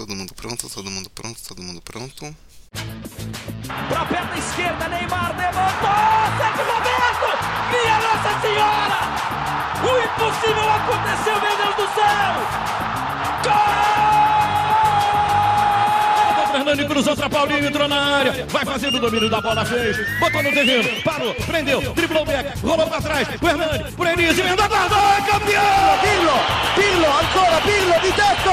Todo mundo pronto, todo mundo pronto, todo mundo pronto. Pra perna esquerda, Neymar levantou! Sérgio Roberto! Minha Nossa Senhora! O impossível aconteceu, meu Deus do céu! Gol! Fernando cruzou pra Paulinho, entrou na área. Vai fazendo o domínio da bola, fez. Botou no terreno, parou, prendeu, driblou o back, rolou pra trás. O Hernani, por Elise, emenda guarda, é campeão! Pirlo, Pirlo, ancora Pirlo di tetto,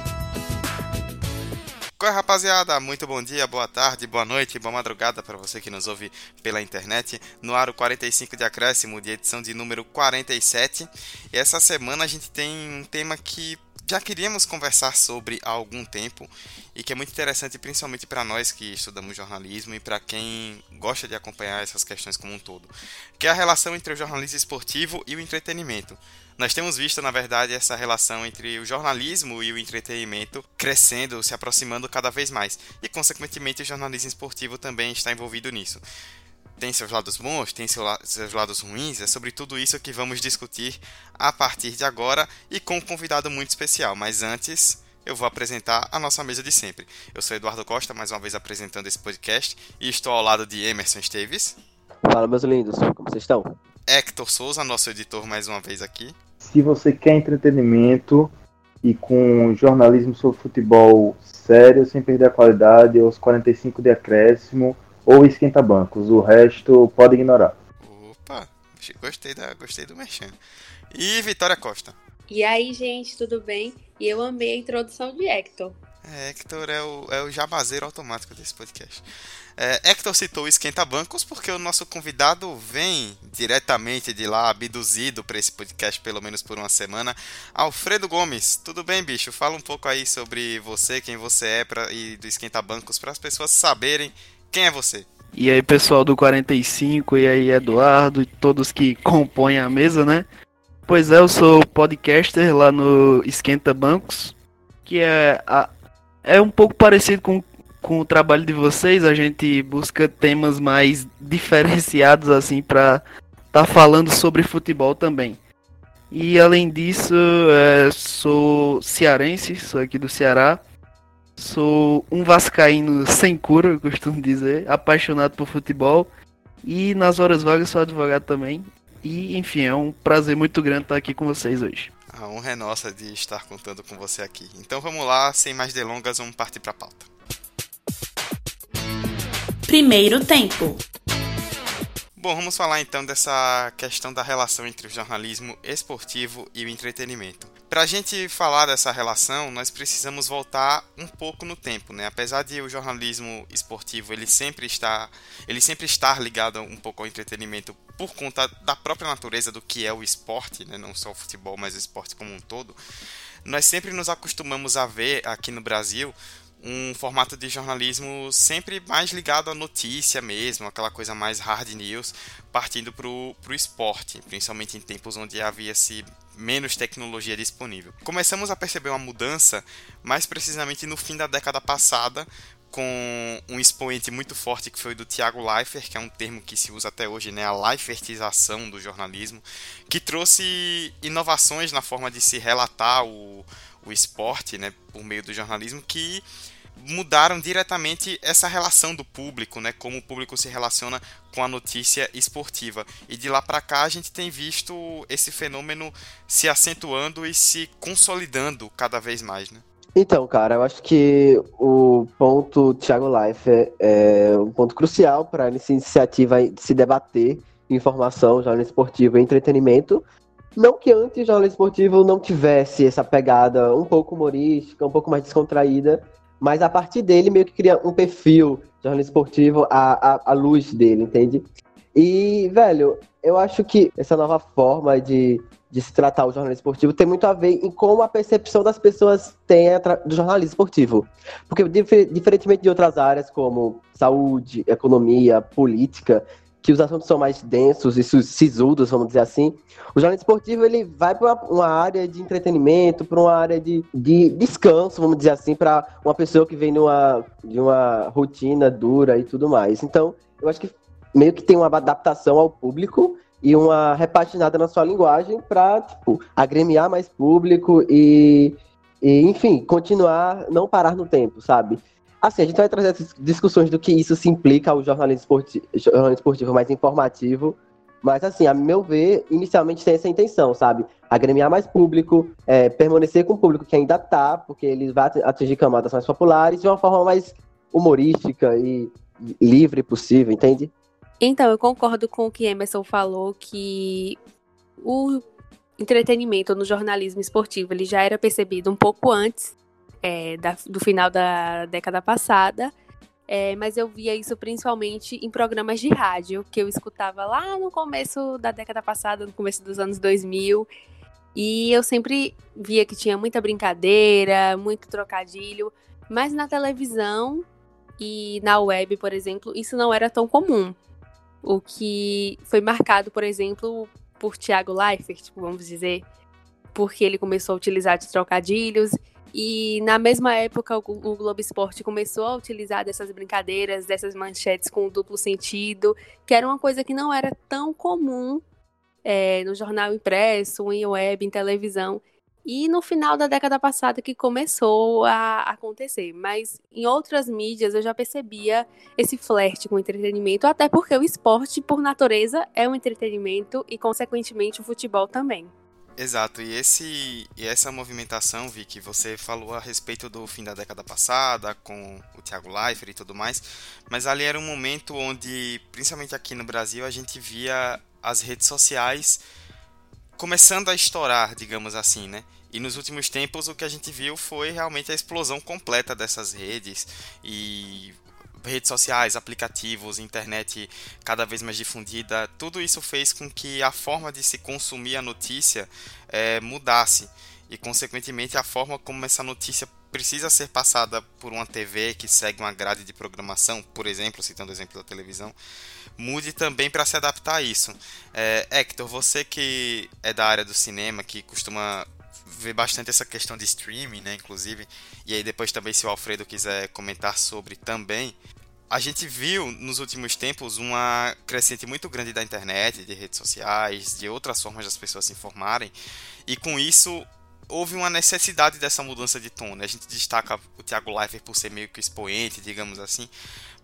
Oi, rapaziada, muito bom dia, boa tarde, boa noite, boa madrugada para você que nos ouve pela internet. No ar o 45 de acréscimo, de edição de número 47. E essa semana a gente tem um tema que já queríamos conversar sobre há algum tempo e que é muito interessante principalmente para nós que estudamos jornalismo e para quem gosta de acompanhar essas questões como um todo, que é a relação entre o jornalismo esportivo e o entretenimento. Nós temos visto, na verdade, essa relação entre o jornalismo e o entretenimento crescendo, se aproximando cada vez mais, e consequentemente o jornalismo esportivo também está envolvido nisso tem seus lados bons, tem seus lados ruins, é sobre tudo isso que vamos discutir a partir de agora e com um convidado muito especial. Mas antes, eu vou apresentar a nossa mesa de sempre. Eu sou Eduardo Costa, mais uma vez apresentando esse podcast, e estou ao lado de Emerson Esteves. Fala, meus lindos, como vocês estão? Hector Souza, nosso editor, mais uma vez aqui. Se você quer entretenimento e com jornalismo sobre futebol sério, sem perder a qualidade, os 45 de acréscimo ou esquenta bancos. O resto pode ignorar. Opa, gostei, da, gostei do merchan. E Vitória Costa. E aí, gente, tudo bem? E eu amei a introdução de Hector. É, Hector é o, é o jabazeiro automático desse podcast. É, Hector citou o Esquenta Bancos porque o nosso convidado vem diretamente de lá, abduzido para esse podcast, pelo menos por uma semana. Alfredo Gomes, tudo bem, bicho? Fala um pouco aí sobre você, quem você é pra, e do Esquenta Bancos, para as pessoas saberem quem é você. E aí, pessoal do 45, e aí, Eduardo, e todos que compõem a mesa, né? Pois é, eu sou podcaster lá no Esquenta Bancos, que é, a, é um pouco parecido com, com o trabalho de vocês. A gente busca temas mais diferenciados, assim, pra tá falando sobre futebol também. E além disso, é, sou cearense, sou aqui do Ceará. Sou um vascaíno sem cura, eu costumo dizer, apaixonado por futebol. E nas horas vagas sou advogado também. E, enfim, é um prazer muito grande estar aqui com vocês hoje. A honra é nossa de estar contando com você aqui. Então vamos lá, sem mais delongas, vamos partir para a pauta. Primeiro tempo. Bom, vamos falar então dessa questão da relação entre o jornalismo esportivo e o entretenimento. Para a gente falar dessa relação, nós precisamos voltar um pouco no tempo, né? Apesar de o jornalismo esportivo ele sempre está, ele sempre estar ligado um pouco ao entretenimento por conta da própria natureza do que é o esporte, né? Não só o futebol, mas o esporte como um todo. Nós sempre nos acostumamos a ver aqui no Brasil um formato de jornalismo sempre mais ligado à notícia mesmo, aquela coisa mais hard news, partindo para o esporte, principalmente em tempos onde havia-se menos tecnologia disponível. Começamos a perceber uma mudança mais precisamente no fim da década passada, com um expoente muito forte que foi do Tiago Leifert, que é um termo que se usa até hoje, né, a Leifertização do jornalismo, que trouxe inovações na forma de se relatar o, o esporte, né, por meio do jornalismo, que mudaram diretamente essa relação do público, né, como o público se relaciona com a notícia esportiva. E de lá para cá a gente tem visto esse fenômeno se acentuando e se consolidando cada vez mais, né? Então, cara, eu acho que o ponto Thiago Life é, um ponto crucial para essa iniciativa de se debater informação, jornalismo esportivo e entretenimento. Não que antes o jornalismo esportivo não tivesse essa pegada um pouco humorística, um pouco mais descontraída, mas a partir dele meio que cria um perfil jornalismo esportivo à, à, à luz dele, entende? E, velho, eu acho que essa nova forma de, de se tratar o jornalismo esportivo tem muito a ver em como a percepção das pessoas tem do jornalismo esportivo. Porque, diferentemente de outras áreas como saúde, economia, política, que os assuntos são mais densos e sisudos, vamos dizer assim, o jornalismo esportivo ele vai para uma, área de entretenimento, para uma área de, de descanso, vamos dizer assim, para uma pessoa que vem numa, de uma rotina dura e tudo mais. Então, eu acho que meio que tem uma adaptação ao público e uma repaginada na sua linguagem para tipo, agremiar mais público e, e, enfim, continuar, não parar no tempo, sabe? Assim, a gente vai trazer discussões do que isso se implica ao jornalismo esportivo, jornalismo esportivo mais informativo. Mas, assim, a meu ver, inicialmente tem essa intenção, sabe? Agremiar mais público, é, permanecer com o público que ainda tá, porque ele vai atingir camadas mais populares de uma forma mais humorística e livre possível, entende? Então, eu concordo com o que Emerson falou, que o entretenimento no jornalismo esportivo ele já era percebido um pouco antes é, da, do final da década passada, é, mas eu via isso principalmente em programas de rádio, que eu escutava lá no começo da década passada, no começo dos anos 2000, e eu sempre via que tinha muita brincadeira, muito trocadilho, mas na televisão e na web, por exemplo, isso não era tão comum. O que foi marcado, por exemplo, por Thiago Leifert, vamos dizer, porque ele começou a utilizar de trocadilhos e na mesma época, o, Globo Esporte começou a utilizar dessas brincadeiras, dessas manchetes com duplo sentido, que era uma coisa que não era tão comum é, no jornal impresso, em web, em televisão. E no final da década passada que começou a acontecer. Mas em outras mídias eu já percebia esse flerte com o entretenimento, até porque o esporte, por natureza, é um entretenimento e, consequentemente, o futebol também. Exato, e, esse, e essa movimentação, Vi, que você falou a respeito do fim da década passada, com o Thiago Leifert e tudo mais, mas ali era um momento onde, principalmente aqui no Brasil, a gente via as redes sociais começando a estourar, digamos assim, né? E nos últimos tempos o que a gente viu foi realmente a explosão completa dessas redes e redes sociais, aplicativos, internet cada vez mais difundida, tudo isso fez com que a forma de se consumir a notícia é, mudasse e, consequentemente, a forma como essa notícia precisa ser passada por uma TV que segue uma grade de programação, por exemplo, citando o exemplo da televisão, mude também para se adaptar a isso. É, Hector, você que é da área do cinema, que costuma ver bastante essa questão de streaming, né, inclusive, e aí depois também se o Alfredo quiser comentar sobre também, a gente viu nos últimos tempos uma crescente muito grande da internet, de redes sociais, de outras formas das pessoas se informarem, e com isso houve uma necessidade dessa mudança de tom. Né? A gente destaca o Thiago Leifert por ser meio que expoente, digamos assim,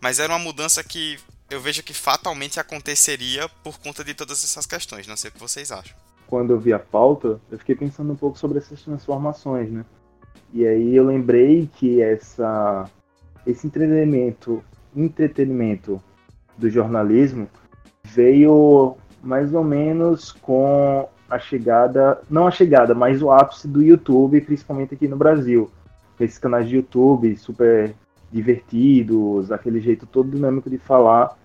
mas era uma mudança que eu vejo que fatalmente aconteceria por conta de todas essas questões. Não sei o que vocês acham quando eu vi a pauta, eu fiquei pensando um pouco sobre essas transformações, né? E aí eu lembrei que essa, esse entretenimento, entretenimento do jornalismo veio mais ou menos com a chegada, não a chegada, mas o ápice do YouTube, principalmente aqui no Brasil. Esses canais de YouTube super divertidos, aquele jeito todo dinâmico de falar.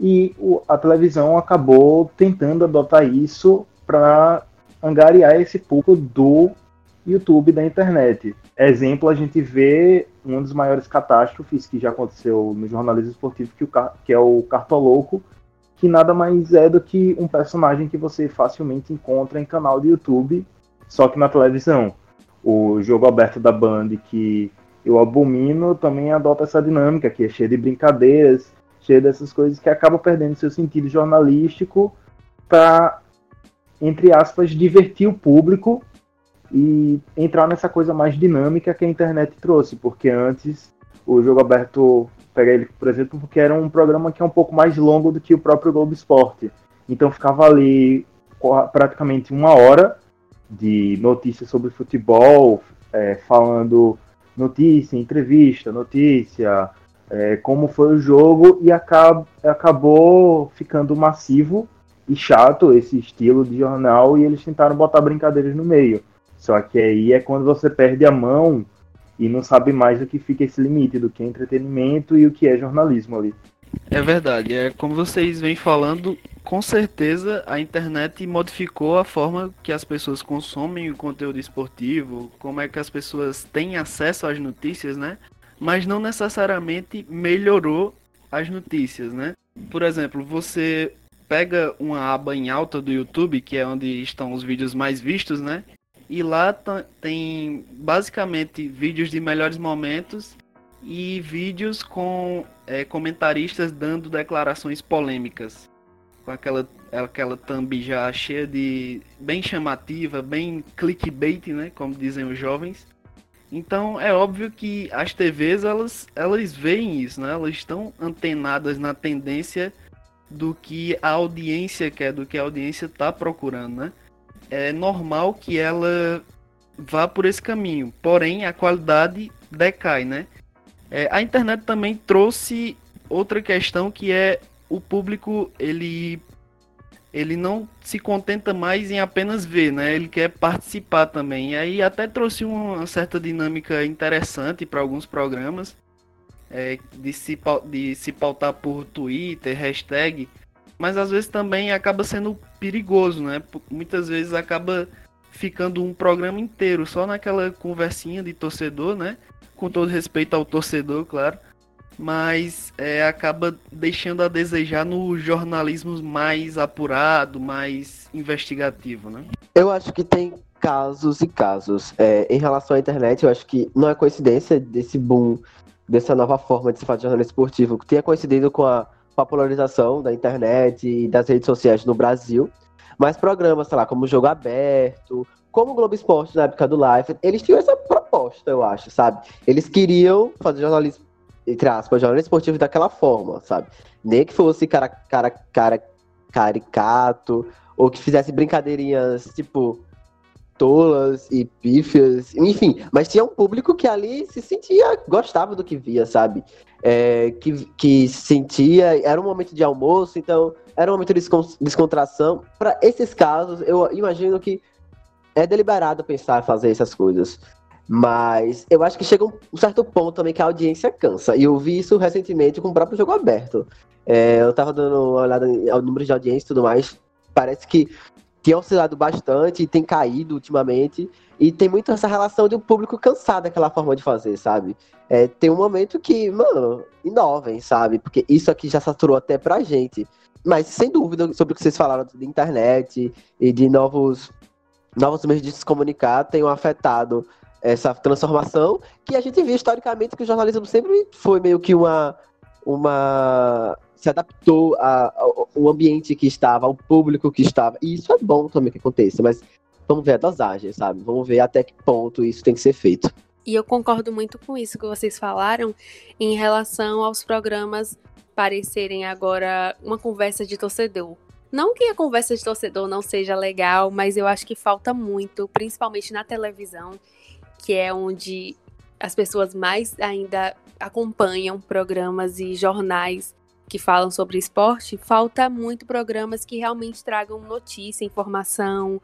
E a televisão acabou tentando adotar isso para angariar esse público do YouTube da internet. Exemplo, a gente vê uma das maiores catástrofes que já aconteceu no jornalismo esportivo, que, o, que é o Cartoloco, que nada mais é do que um personagem que você facilmente encontra em canal de YouTube, só que na televisão. O jogo aberto da Band, que eu abomino, também adota essa dinâmica, que é cheia de brincadeiras, cheia dessas coisas que acabam perdendo seu sentido jornalístico para entre aspas, divertir o público e entrar nessa coisa mais dinâmica que a internet trouxe, porque antes o jogo aberto, pega ele, por exemplo, porque era um programa que é um pouco mais longo do que o próprio Globo Esporte. Então ficava ali praticamente uma hora de notícias sobre futebol, é, falando notícia, entrevista, notícia, é, como foi o jogo, e acab acabou ficando massivo e chato esse estilo de jornal e eles tentaram botar brincadeiras no meio. Só que aí é quando você perde a mão e não sabe mais o que fica esse limite do que é entretenimento e o que é jornalismo ali. É verdade, é como vocês vêm falando, com certeza a internet modificou a forma que as pessoas consomem o conteúdo esportivo, como é que as pessoas têm acesso às notícias, né? Mas não necessariamente melhorou as notícias, né? por exemplo, você pega uma aba em alta do YouTube, que é onde estão os vídeos mais vistos, né? E lá tem basicamente vídeos de melhores momentos e vídeos com é, comentaristas dando declarações polêmicas. Com aquela, aquela thumb já cheia de. bem chamativa, bem clickbait, né? Como dizem os jovens. Então é óbvio que as TVs elas, elas veem isso, né? Elas estão antenadas na tendência do que a audiência quer, do que a audiência está procurando, né? É normal que ela vá por esse caminho, porém a qualidade decai, né? É, a internet também trouxe outra questão que é o público ele ele não se contenta mais em apenas ver, né? Ele quer participar também. E aí até trouxe uma certa dinâmica interessante para alguns programas é, de, se, de se pautar por Twitter, hashtag, mas às vezes também acaba sendo perigoso, né? Muitas vezes acaba ficando um programa inteiro só naquela conversinha de torcedor, né? Com todo respeito ao torcedor, claro. Mas é, acaba deixando a desejar no jornalismo mais apurado, mais investigativo, né? Eu acho que tem casos e casos. É, em relação à internet, eu acho que não é coincidência desse boom dessa nova forma de se fazer jornalismo esportivo, que tenha coincidido com a popularização da internet e das redes sociais no Brasil. Mas programas, sei lá, como Jogo Aberto, como o Globo Esporte na época do Live, eles tinham essa proposta, eu acho, sabe? Eles queriam fazer jornalismo, entre aspas, jornalismo esportivo daquela forma, sabe? Nem que fosse cara, cara, cara, caricato, ou que fizesse brincadeirinhas, tipo, tolas e pífias, enfim, mas tinha um público que ali se sentia, gostava do que via, sabe? É, que, que sentia, era um momento de almoço, então era um momento de descontração. Para esses casos, eu imagino que é deliberado pensar em fazer essas coisas. Mas eu acho que chega um certo ponto também que a audiência cansa. E eu vi isso recentemente com o próprio jogo aberto. É, eu tava dando uma olhada no número de audiência e tudo mais. Parece que tem oscilado bastante e tem caído ultimamente. E tem muito essa relação de um público cansado daquela forma de fazer, sabe? É, tem um momento que, mano, inovem, sabe? Porque isso aqui já saturou até pra gente. Mas, sem dúvida, sobre o que vocês falaram de internet e de novos, novos meios de se comunicar, tenham afetado essa transformação que a gente viu historicamente que o jornalismo sempre foi meio que uma, uma se adaptou ao, ambiente que estava, ao público que estava. E isso é bom também que aconteça, mas vamos ver a dosagem, sabe? Vamos ver até que ponto isso tem que ser feito. E eu concordo muito com isso que vocês falaram em relação aos programas parecerem agora uma conversa de torcedor. Não que a conversa de torcedor não seja legal, mas eu acho que falta muito, principalmente na televisão, que é onde as pessoas mais ainda acompanham programas e jornais que falam sobre esporte, falta muito programas que realmente tragam notícia, informação,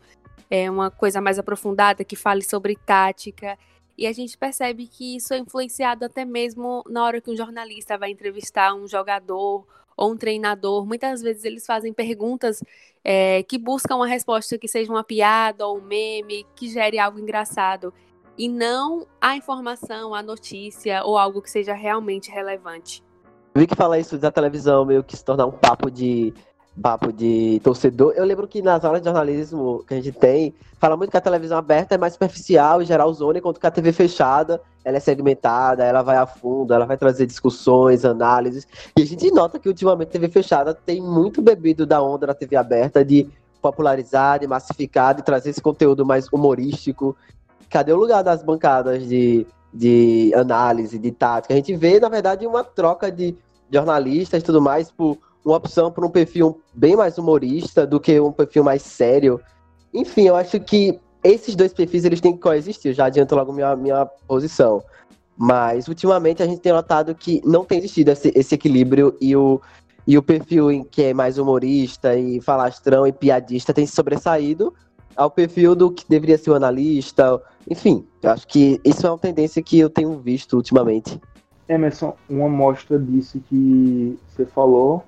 é uma coisa mais aprofundada que fale sobre tática. E a gente percebe que isso é influenciado até mesmo na hora que um jornalista vai entrevistar um jogador ou um treinador. Muitas vezes eles fazem perguntas é, que buscam uma resposta que seja uma piada ou um meme, que gere algo engraçado. E não a informação, a notícia ou algo que seja realmente relevante. Vi que falar isso da televisão meio que se tornar um papo de papo de torcedor. Eu lembro que nas aulas de jornalismo que a gente tem, fala muito que a televisão aberta é mais superficial e geral zona, enquanto que a TV fechada, ela é segmentada, ela vai a fundo, ela vai trazer discussões, análises. E a gente nota que ultimamente a TV fechada tem muito bebido da onda da TV aberta de popularizar, de massificar, de trazer esse conteúdo mais humorístico. Cadê o lugar das bancadas de de análise, de tática. A gente vê, na verdade, uma troca de jornalistas e tudo mais por uma opção por um perfil bem mais humorista do que um perfil mais sério. Enfim, eu acho que esses dois perfis eles têm que coexistir. Eu já adianto logo minha, minha posição. Mas ultimamente a gente tem notado que não tem existido esse, esse equilíbrio e o, e o perfil em que é mais humorista e falastrão e piadista tem se sobressaído ao perfil do que deveria ser o analista. Enfim, eu acho que isso é uma tendência que eu tenho visto ultimamente. Emerson, uma mostra disso que você falou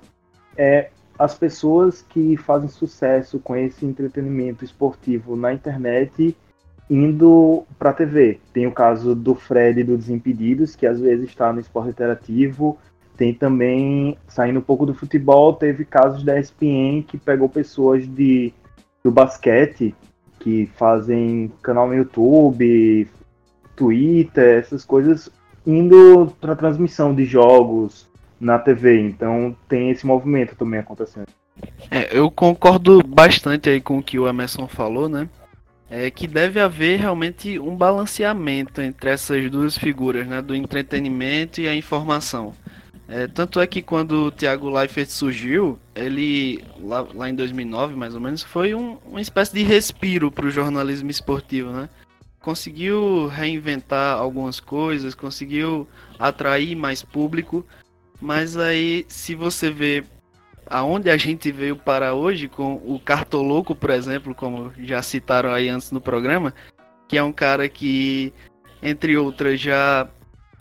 é as pessoas que fazem sucesso com esse entretenimento esportivo na internet indo para a TV. Tem o caso do Fred do Desimpedidos, que às vezes está no esporte interativo, tem também, saindo um pouco do futebol, teve casos da ESPN que pegou pessoas de, do basquete que fazem canal no YouTube, Twitter, essas coisas, indo para transmissão de jogos na TV. Então tem esse movimento também acontecendo. É, eu concordo bastante aí com o que o Emerson falou, né? É que deve haver realmente um balanceamento entre essas duas figuras, né? Do entretenimento e a informação. É, tanto é que quando o Thiago Leifert surgiu, ele, lá, lá em 2009 mais ou menos, foi um, uma espécie de respiro para o jornalismo esportivo, né? Conseguiu reinventar algumas coisas, conseguiu atrair mais público, mas aí se você vê aonde a gente veio para hoje, com o Cartoloco, por exemplo, como já citaram aí antes no programa, que é um cara que, entre outras, já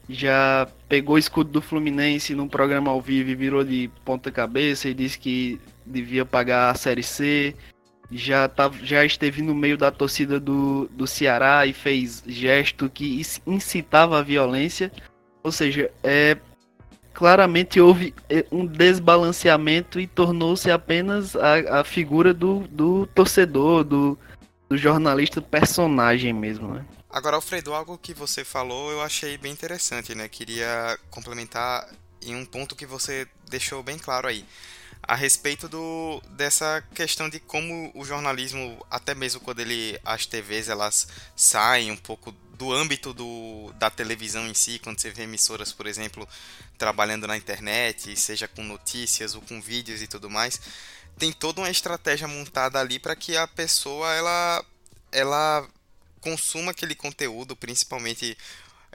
já pegou o escudo do Fluminense num programa ao vivo e virou de ponta cabeça e disse que devia pagar a Série C. Já, tá, já esteve no meio da torcida do, do Ceará e fez gesto que incitava a violência. Ou seja, é, claramente houve é, um desbalanceamento e tornou-se apenas a, a figura do, do torcedor, do, do jornalista personagem mesmo, né? Agora, Alfredo, algo que você falou eu achei bem interessante, né? Queria complementar em um ponto que você deixou bem claro aí. A respeito do, dessa questão de como o jornalismo, até mesmo quando ele, as TVs elas saem um pouco do âmbito do, da televisão em si, quando você vê emissoras, por exemplo, trabalhando na internet, seja com notícias ou com vídeos e tudo mais, tem toda uma estratégia montada ali para que a pessoa ela, ela consuma aquele conteúdo, principalmente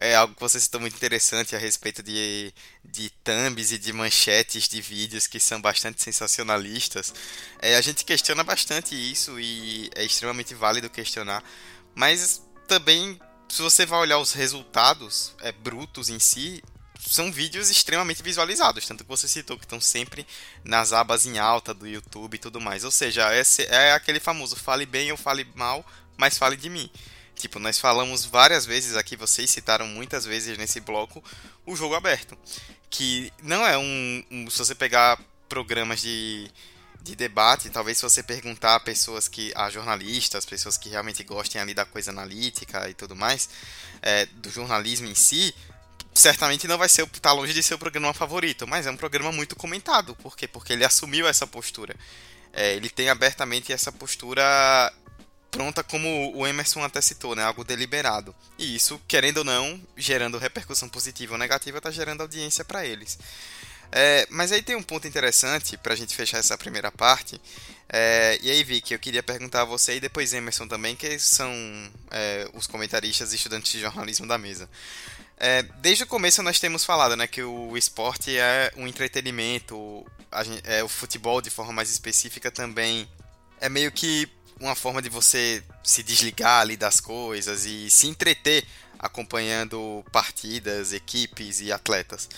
é algo que você citou muito interessante a respeito de, de thumbs e de manchetes de vídeos que são bastante sensacionalistas. É, a gente questiona bastante isso e é extremamente válido questionar, mas também, se você vai olhar os resultados é, brutos em si, são vídeos extremamente visualizados, tanto que você citou que estão sempre nas abas em alta do YouTube e tudo mais. Ou seja, esse é aquele famoso fale bem ou fale mal, mas fale de mim. Tipo, nós falamos várias vezes aqui, vocês citaram muitas vezes nesse bloco o jogo aberto. Que não é um. um se você pegar programas de, de debate, talvez se você perguntar a pessoas que. a jornalistas, pessoas que realmente gostem ali da coisa analítica e tudo mais, é, do jornalismo em si, certamente não vai ser tá longe de ser o programa favorito, mas é um programa muito comentado. Por quê? Porque ele assumiu essa postura. É, ele tem abertamente essa postura pronta como o Emerson até citou, né? Algo deliberado. E isso, querendo ou não, gerando repercussão positiva ou negativa, está gerando audiência para eles. É, mas aí tem um ponto interessante para a gente fechar essa primeira parte. É, e aí, Vicky, eu queria perguntar a você e depois Emerson também, que são é, os comentaristas e estudantes de jornalismo da mesa. É, desde o começo nós temos falado né, que o esporte é um entretenimento, gente, é, o futebol de forma mais específica também é meio que uma forma de você se desligar ali das coisas e se entreter acompanhando partidas, equipes e atletas.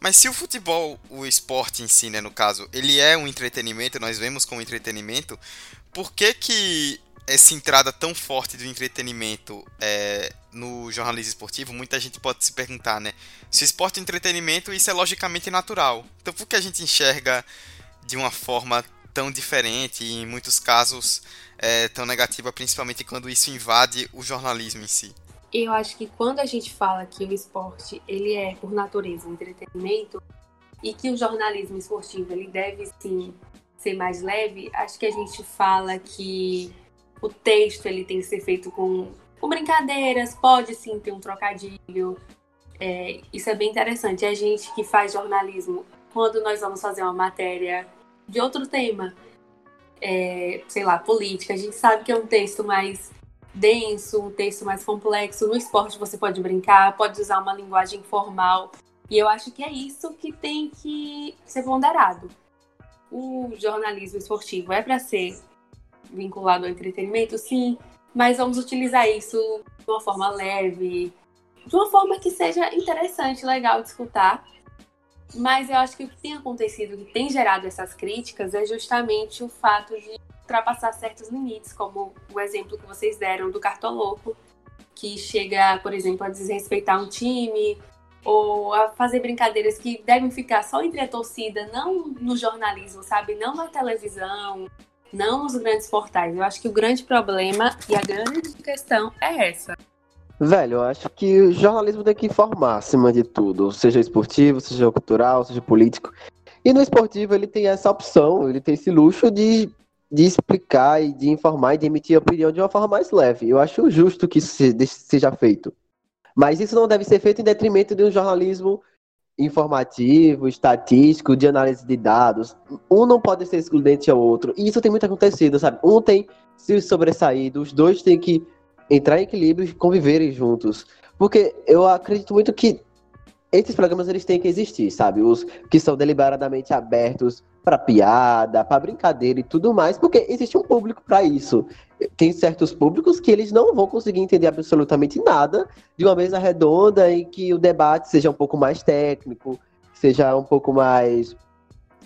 Mas se o futebol, o esporte em si, né, no caso, ele é um entretenimento, nós vemos como entretenimento, por que que essa entrada tão forte do entretenimento é, no jornalismo esportivo, muita gente pode se perguntar, né? Se o esporte é entretenimento, isso é logicamente natural. Então por que a gente enxerga de uma forma tão diferente e em muitos casos é, tão negativa, principalmente quando isso invade o jornalismo em si? Eu acho que quando a gente fala que o esporte ele é por natureza um entretenimento e que o jornalismo esportivo ele deve sim ser mais leve, acho que a gente fala que o texto ele tem que ser feito com, com brincadeiras, pode sim ter um trocadilho. É, isso é bem interessante. A gente que faz jornalismo, quando nós vamos fazer uma matéria de outro tema, é, sei lá, política. A gente sabe que é um texto mais denso, um texto mais complexo. No esporte você pode brincar, pode usar uma linguagem formal. E eu acho que é isso que tem que ser ponderado. O jornalismo esportivo é para ser vinculado ao entretenimento, sim, mas vamos utilizar isso de uma forma leve, de uma forma que seja interessante, legal de escutar mas eu acho que o que tem acontecido, que tem gerado essas críticas, é justamente o fato de ultrapassar certos limites, como o exemplo que vocês deram do cartoloco, que chega, por exemplo, a desrespeitar um time, ou a fazer brincadeiras que devem ficar só entre a torcida, não no jornalismo, sabe? Não na televisão, não nos grandes portais. Eu acho que o grande problema e a grande questão é essa. Velho, eu acho que o jornalismo tem que informar acima de tudo, seja esportivo, seja cultural, seja político. E no esportivo ele tem essa opção, ele tem esse luxo de, de explicar e de informar e de emitir opinião de uma forma mais leve. Eu acho justo que isso seja feito. Mas isso não deve ser feito em detrimento de um jornalismo informativo, estatístico, de análise de dados. Um não pode ser excludente ao outro. E isso tem muito acontecido, sabe? Um tem se sobressaído, os dois têm que entrar em equilíbrio e conviverem juntos. Porque eu acredito muito que esses programas eles têm que existir, sabe? Os que são deliberadamente abertos para piada, para brincadeira e tudo mais, porque existe um público para isso. Tem certos públicos que eles não vão conseguir entender absolutamente nada de uma mesa redonda em que o debate seja um pouco mais técnico, seja um pouco mais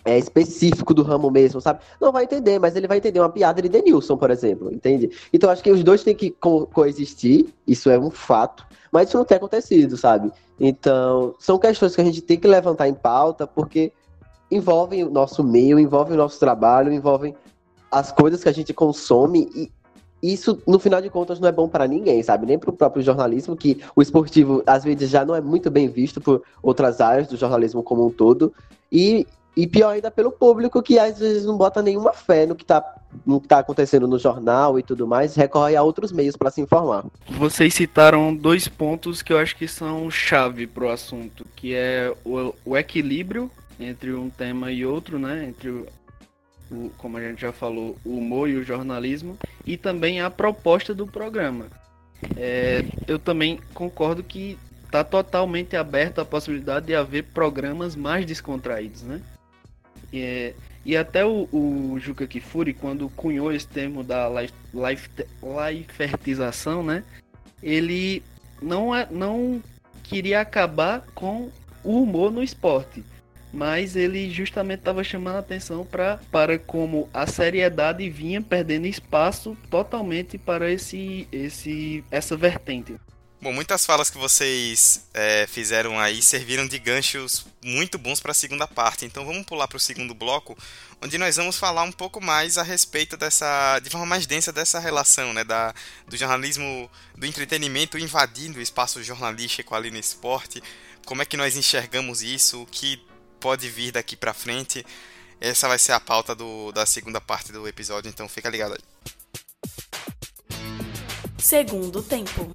é, específico do ramo mesmo, sabe? Não vai entender, mas ele vai entender uma piada de Denilson, por exemplo, entende? Então acho que os dois têm que co coexistir, isso é um fato, mas isso não tem acontecido, sabe? Então, são questões que a gente tem que levantar em pauta, porque envolvem o nosso meio, envolvem o nosso trabalho, envolvem as coisas que a gente consome e isso, no final de contas, não é bom para ninguém, sabe? Nem para o próprio jornalismo, que o esportivo, às vezes, já não é muito bem visto por outras áreas do jornalismo como um todo. E e pior ainda pelo público que às vezes não bota nenhuma fé no que está no que tá acontecendo no jornal e tudo mais, recorre a outros meios para se informar. Vocês citaram dois pontos que eu acho que são chave para o assunto, que é o, o, equilíbrio entre um tema e outro, né? Entre o, como a gente já falou, o humor e o jornalismo, e também a proposta do programa. É, eu também concordo que está totalmente aberto a possibilidade de haver programas mais descontraídos, né? E até o, o Juca Kifuri, quando cunhou esse termo da life, life, né? Ele não, é, não queria acabar com o humor no esporte. Mas ele justamente estava chamando a atenção pra, para como a seriedade vinha perdendo espaço totalmente para esse, esse, essa vertente. Bom, muitas falas que vocês é, fizeram aí serviram de ganchos muito bons para a segunda parte. Então vamos pular para o segundo bloco, onde nós vamos falar um pouco mais a respeito dessa, de forma mais densa dessa relação, né, da, do jornalismo, do entretenimento invadindo o espaço jornalístico ali no esporte. Como é que nós enxergamos isso? O que pode vir daqui para frente? Essa vai ser a pauta do, da segunda parte do episódio, então fica ligado aí. Segundo tempo.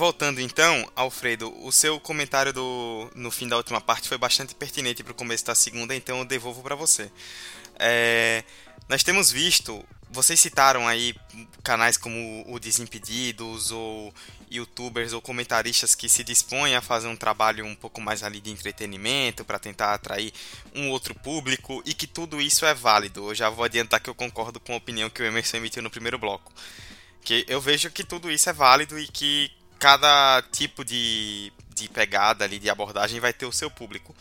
Voltando então, Alfredo, o seu comentário do, no fim da última parte foi bastante pertinente para o começo da segunda, então eu devolvo para você. É, nós temos visto, vocês citaram aí canais como o Desimpedidos, ou youtubers ou comentaristas que se dispõem a fazer um trabalho um pouco mais ali de entretenimento para tentar atrair um outro público e que tudo isso é válido. Eu já vou adiantar que eu concordo com a opinião que o Emerson emitiu no primeiro bloco. Que eu vejo que tudo isso é válido e que cada tipo de, de pegada ali, de abordagem, vai ter o seu público.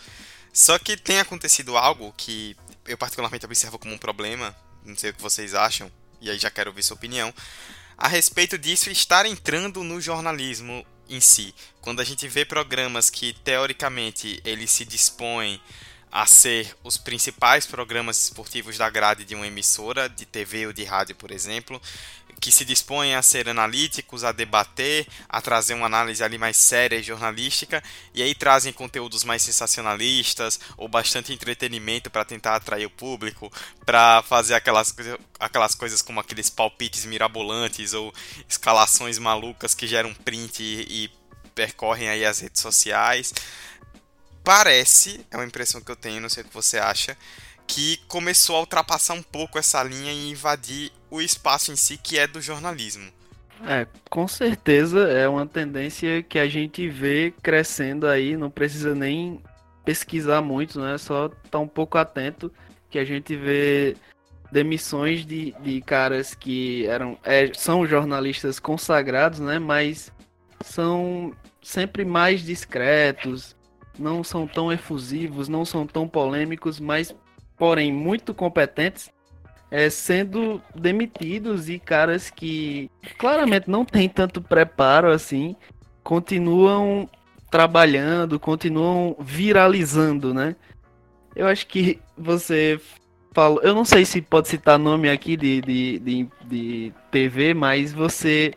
Só que tem acontecido algo que eu particularmente observo como um problema, não sei o que vocês acham, e aí já quero ouvir sua opinião, a respeito disso estar entrando no jornalismo em si. Quando a gente vê programas que, teoricamente, eles se dispõem a ser os principais programas esportivos da grade de uma emissora, de TV ou de rádio, por exemplo, que se dispõem a ser analíticos, a debater, a trazer uma análise ali mais séria e jornalística, e aí trazem conteúdos mais sensacionalistas ou bastante entretenimento para tentar atrair o público, para fazer aquelas, aquelas coisas como aqueles palpites mirabolantes ou escalações malucas que geram print e, e percorrem aí as redes sociais. Parece, é uma impressão que eu tenho, não sei o que você acha, que começou a ultrapassar um pouco essa linha e invadir o espaço em si que é do jornalismo. É, com certeza é uma tendência que a gente vê crescendo aí, não precisa nem pesquisar muito, né? Só estar tá um pouco atento que a gente vê demissões de, de caras que eram é, são jornalistas consagrados, né? Mas são sempre mais discretos, não são tão efusivos, não são tão polêmicos, mas porém muito competentes, é, sendo demitidos e caras que claramente não têm tanto preparo assim, continuam trabalhando, continuam viralizando, né? Eu acho que você falou. Eu não sei se pode citar nome aqui de, de, de, de TV, mas você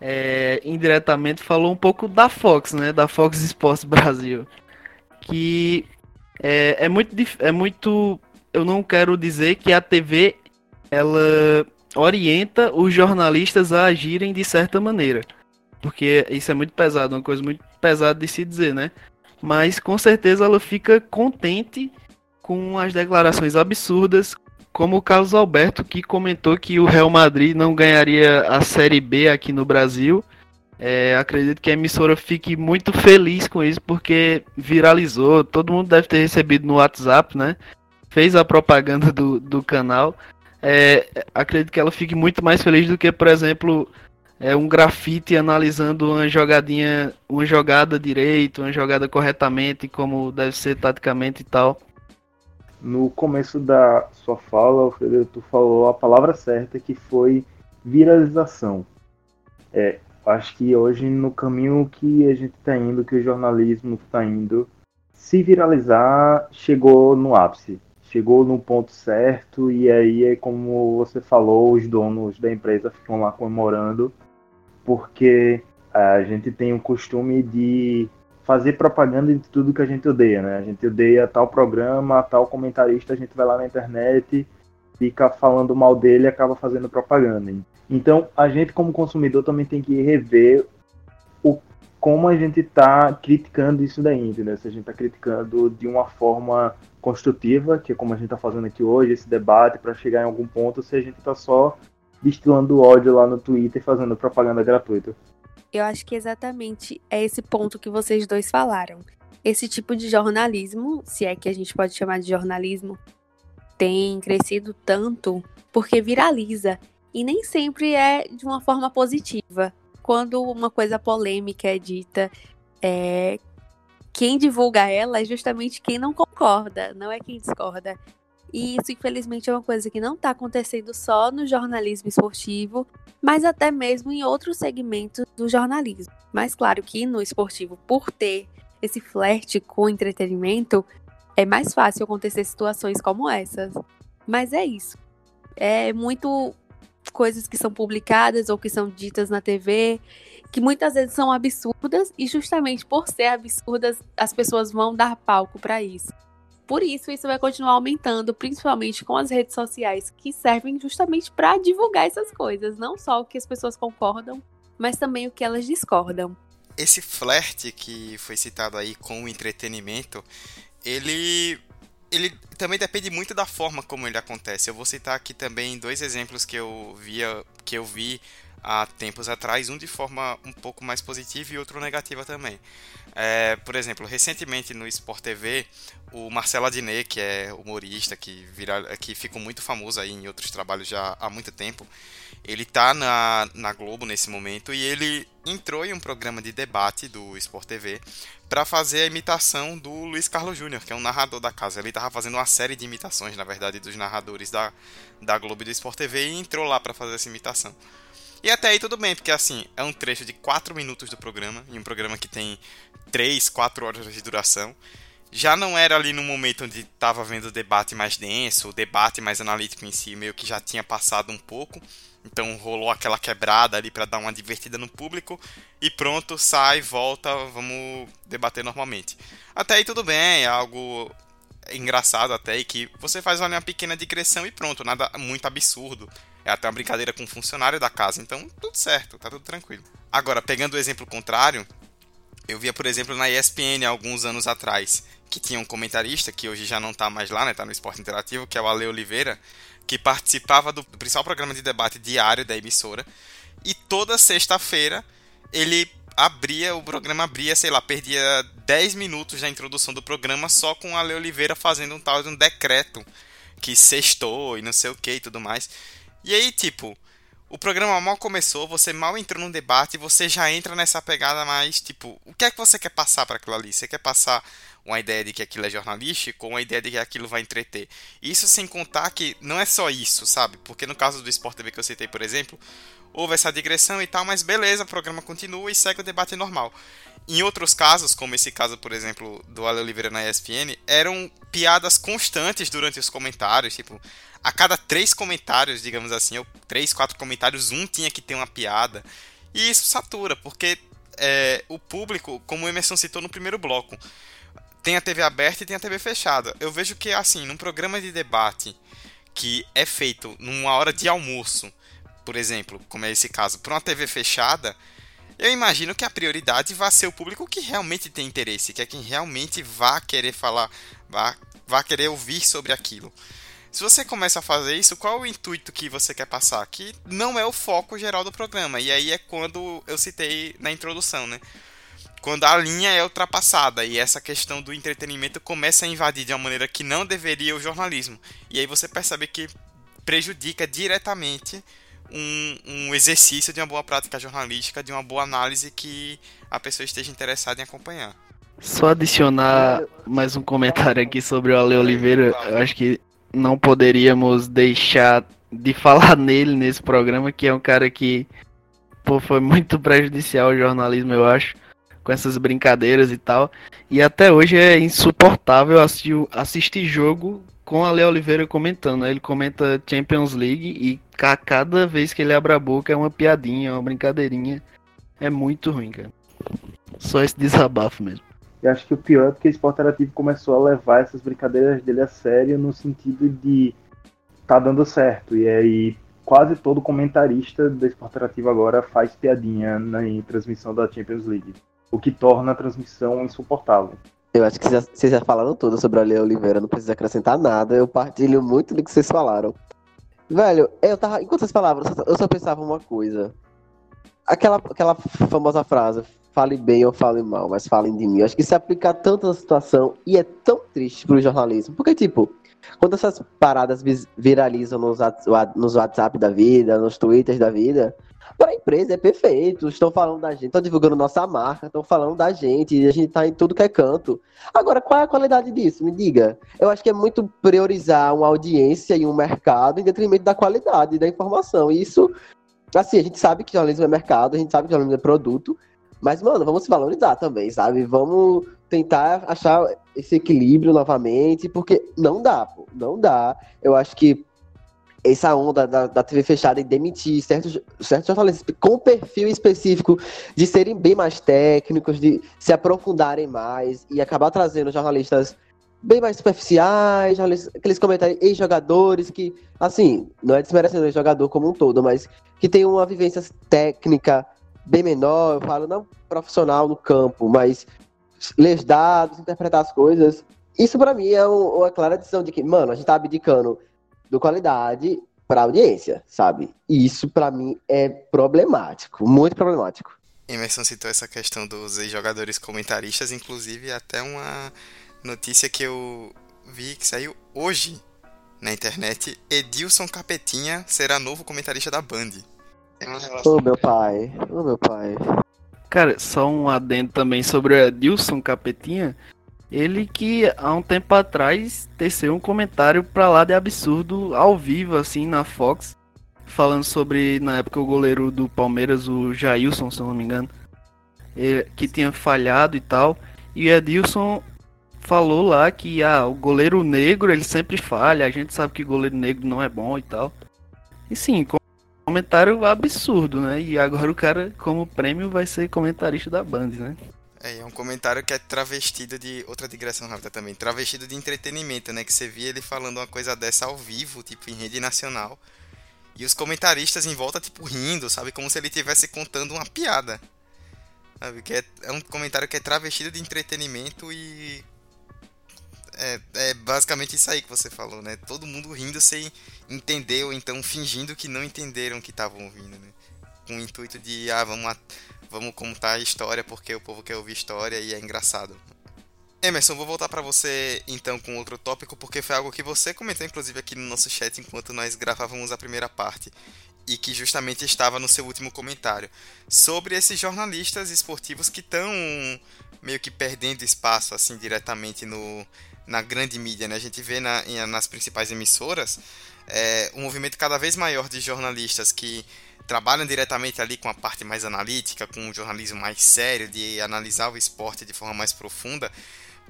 é, indiretamente falou um pouco da Fox, né? Da Fox Sports Brasil. Que é, é, muito, é muito. Eu não quero dizer que a TV ela orienta os jornalistas a agirem de certa maneira. Porque isso é muito pesado, uma coisa muito pesada de se dizer, né? Mas com certeza ela fica contente com as declarações absurdas, como o Carlos Alberto, que comentou que o Real Madrid não ganharia a Série B aqui no Brasil. É, acredito que a emissora fique muito feliz com isso, porque viralizou. Todo mundo deve ter recebido no WhatsApp, né? Fez a propaganda do, do canal é, acredito que ela fique muito mais feliz do que, por exemplo, é, um grafite analisando uma jogadinha, uma jogada direito, uma jogada corretamente, como deve ser taticamente e tal. No começo da sua fala, Alfredo, tu falou a palavra certa que foi viralização. É, acho que hoje no caminho que a gente está indo, que o jornalismo está indo, se viralizar chegou no ápice chegou no ponto certo e aí é como você falou, os donos da empresa ficam lá comemorando porque a gente tem o costume de fazer propaganda de tudo que a gente odeia, né? A gente odeia tal programa, tal comentarista, a gente vai lá na internet, fica falando mal dele e acaba fazendo propaganda. Então, a gente como consumidor também tem que rever o como a gente está criticando isso daí, entendeu? Se a gente está criticando de uma forma construtiva, que é como a gente está fazendo aqui hoje, esse debate para chegar em algum ponto, se a gente está só destilando ódio lá no Twitter e fazendo propaganda gratuita. Eu acho que exatamente é esse ponto que vocês dois falaram. Esse tipo de jornalismo, se é que a gente pode chamar de jornalismo, tem crescido tanto porque viraliza e nem sempre é de uma forma positiva quando uma coisa polêmica é dita, é, quem divulga ela é justamente quem não concorda, não é quem discorda. E isso, infelizmente, é uma coisa que não está acontecendo só no jornalismo esportivo, mas até mesmo em outros segmentos do jornalismo. Mas claro que no esportivo, por ter esse flerte com entretenimento, é mais fácil acontecer situações como essas. Mas é isso. É muito coisas que são publicadas ou que são ditas na TV, que muitas vezes são absurdas e justamente por ser absurdas, as pessoas vão dar palco para isso. Por isso, isso vai continuar aumentando, principalmente com as redes sociais, que servem justamente para divulgar essas coisas, não só o que as pessoas concordam, mas também o que elas discordam. Esse flerte que foi citado aí com o entretenimento, ele ele também depende muito da forma como ele acontece. Eu vou citar aqui também dois exemplos que eu via, que eu vi há tempos atrás, um de forma um pouco mais positiva e outro negativa também. É, por exemplo, recentemente no Sport TV, o Marcelo Adnet, que é humorista, que, vira, que ficou muito famoso aí em outros trabalhos já há muito tempo, ele tá na, na Globo nesse momento e ele entrou em um programa de debate do Sport TV para fazer a imitação do Luiz Carlos Júnior, que é um narrador da casa. Ele estava fazendo uma série de imitações, na verdade, dos narradores da, da Globo e do Sport TV e entrou lá para fazer essa imitação. E até aí tudo bem, porque assim, é um trecho de 4 minutos do programa, em um programa que tem 3, 4 horas de duração. Já não era ali no momento onde estava vendo o debate mais denso, o debate mais analítico em si, meio que já tinha passado um pouco. Então rolou aquela quebrada ali para dar uma divertida no público e pronto, sai, volta, vamos debater normalmente. Até aí tudo bem, é algo engraçado até e que você faz uma pequena digressão e pronto, nada muito absurdo. É até uma brincadeira com um funcionário da casa, então tudo certo, tá tudo tranquilo. Agora, pegando o exemplo contrário, eu via, por exemplo, na ESPN alguns anos atrás, que tinha um comentarista que hoje já não tá mais lá, né, tá no Esporte Interativo, que é o Ale Oliveira, que participava do principal programa de debate diário da emissora. E toda sexta-feira ele abria, o programa abria, sei lá, perdia 10 minutos da introdução do programa só com a Ale Oliveira fazendo um tal de um decreto que sextou e não sei o que e tudo mais. E aí, tipo, o programa mal começou, você mal entrou no debate, você já entra nessa pegada mais, tipo, o que é que você quer passar para aquilo ali? Você quer passar uma ideia de que aquilo é jornalístico, uma ideia de que aquilo vai entreter. Isso sem contar que não é só isso, sabe? Porque no caso do Sport TV que eu citei, por exemplo, houve essa digressão e tal, mas beleza, o programa continua e segue o debate normal. Em outros casos, como esse caso, por exemplo, do Ale Oliveira na ESPN, eram piadas constantes durante os comentários, tipo, a cada três comentários, digamos assim, ou três, quatro comentários, um tinha que ter uma piada. E isso satura, porque é, o público, como o Emerson citou no primeiro bloco, tem a TV aberta e tem a TV fechada. Eu vejo que, assim, num programa de debate que é feito numa hora de almoço, por exemplo, como é esse caso, para uma TV fechada, eu imagino que a prioridade vai ser o público que realmente tem interesse, que é quem realmente vá querer falar, vá, querer ouvir sobre aquilo. Se você começa a fazer isso, qual é o intuito que você quer passar? Que não é o foco geral do programa. E aí é quando eu citei na introdução, né? Quando a linha é ultrapassada e essa questão do entretenimento começa a invadir de uma maneira que não deveria o jornalismo. E aí você percebe que prejudica diretamente um, um exercício de uma boa prática jornalística, de uma boa análise que a pessoa esteja interessada em acompanhar. Só adicionar mais um comentário aqui sobre o Ale Oliveira. Eu acho que não poderíamos deixar de falar nele nesse programa, que é um cara que pô, foi muito prejudicial ao jornalismo, eu acho, com essas brincadeiras e tal. E até hoje é insuportável assistir, assistir jogo com a Léo Oliveira comentando. Né? Ele comenta Champions League e cada vez que ele abre a boca é uma piadinha, uma brincadeirinha. É muito ruim, cara. Só esse desabafo mesmo. Eu acho que o pior é porque o Esporte Interativo começou a levar essas brincadeiras dele a sério no sentido de tá dando certo. E aí quase todo comentarista do Esporte Interativo agora faz piadinha na transmissão da Champions League. O que torna a transmissão insuportável. Eu acho que vocês já, falaram tudo sobre a Lea Oliveira, não precisa acrescentar nada. Eu partilho muito do que vocês falaram. Velho, eu tava. Enquanto vocês falavam, eu só pensava uma coisa. Aquela, aquela famosa frase, fale bem ou fale mal, mas falem de mim. Eu acho que se aplica tanto na situação e é tão triste pro jornalismo. Porque, tipo, quando essas paradas viralizam nos, nos WhatsApp da vida, nos Twitters da vida, para a empresa é perfeito. Estão falando da gente, estão divulgando nossa marca, estão falando da gente, a gente está em tudo que é canto. Agora, qual é a qualidade disso? Me diga. Eu acho que é muito priorizar uma audiência e um mercado em detrimento da qualidade da informação. E isso, assim, a gente sabe que jornalismo é mercado, a gente sabe que jornalismo é produto, mas, mano, vamos se valorizar também, sabe? Vamos tentar achar esse equilíbrio novamente, porque não dá, pô, não dá. Eu acho que essa onda da, da TV fechada e demitir certos, certos jornalistas com perfil específico de serem bem mais técnicos, de se aprofundarem mais e acabar trazendo jornalistas bem mais superficiais, aqueles comentários ex-jogadores que, assim, não é desmerecendo o jogador como um todo, mas que tem uma vivência técnica bem menor, eu falo não profissional no campo, mas ler dados, interpretar as coisas. Isso para mim é uma clara decisão de que, mano, a gente tá abdicando do qualidade para audiência, sabe? E isso para mim é problemático, muito problemático. Emerson citou essa questão dos jogadores comentaristas, inclusive até uma notícia que eu vi que saiu hoje na internet. Edilson Capetinha será novo comentarista da Band. Ô oh, meu pai, ô oh, meu pai. Cara, só um adendo também sobre o Edilson Capetinha. Ele que há um tempo atrás teceu um comentário pra lá de absurdo ao vivo, assim, na Fox, falando sobre, na época, o goleiro do Palmeiras, o Jailson, se eu não me engano, que tinha falhado e tal. E o Edilson falou lá que ah, o goleiro negro ele sempre falha, a gente sabe que goleiro negro não é bom e tal. E sim, comentário absurdo, né? E agora o cara, como prêmio, vai ser comentarista da Band, né? É, é um comentário que é travestido de. Outra digressão rápida também. Travestido de entretenimento, né? Que você via ele falando uma coisa dessa ao vivo, tipo, em rede nacional. E os comentaristas em volta, tipo, rindo, sabe? Como se ele estivesse contando uma piada. Sabe? Que é, é um comentário que é travestido de entretenimento e. É, é basicamente isso aí que você falou, né? Todo mundo rindo sem entender ou então fingindo que não entenderam que estavam ouvindo, né? Com o intuito de, ah, vamos vamos contar a história porque o povo quer ouvir história e é engraçado. Emerson, vou voltar para você então com outro tópico, porque foi algo que você comentou inclusive aqui no nosso chat enquanto nós gravávamos a primeira parte. e que justamente estava no seu último comentário, sobre esses jornalistas esportivos que estão meio que perdendo espaço assim diretamente no, na grande mídia. Né? A gente vê na, nas principais emissoras é, um movimento cada vez maior de jornalistas que trabalham diretamente ali com a parte mais analítica, com um jornalismo mais sério, de analisar o esporte de forma mais profunda,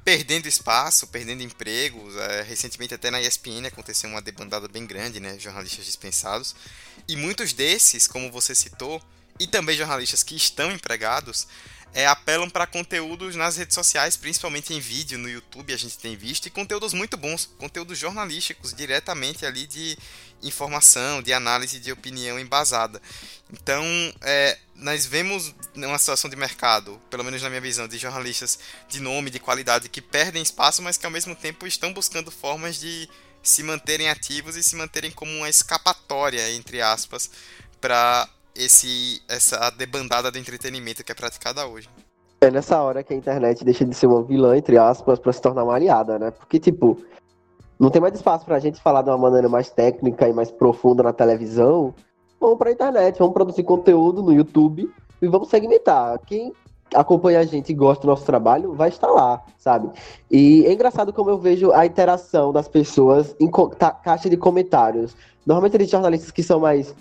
perdendo espaço, perdendo empregos. É, recentemente até na ESPN aconteceu uma debandada bem grande, né, jornalistas dispensados. E muitos desses, como você citou, e também jornalistas que estão empregados, é, apelam para conteúdos nas redes sociais, principalmente em vídeo, no YouTube a gente tem visto, e conteúdos muito bons, conteúdos jornalísticos, diretamente ali de informação, de análise de opinião embasada. Então, é, nós vemos uma situação de mercado, pelo menos na minha visão, de jornalistas de nome, de qualidade, que perdem espaço, mas que ao mesmo tempo estão buscando formas de se manterem ativos e se manterem como uma escapatória, entre aspas, para esse essa debandada de entretenimento que é praticada hoje. É nessa hora que a internet deixa de ser uma vilã, entre aspas, para se tornar uma aliada, né? Porque, tipo, não tem mais espaço pra gente falar de uma maneira mais técnica e mais profunda na televisão. Vamos pra internet, vamos produzir conteúdo no YouTube e vamos segmentar. Quem acompanha a gente e gosta do nosso trabalho vai estar lá, sabe? E é engraçado como eu vejo a interação das pessoas em caixa de comentários. Normalmente eles jornalistas que são mais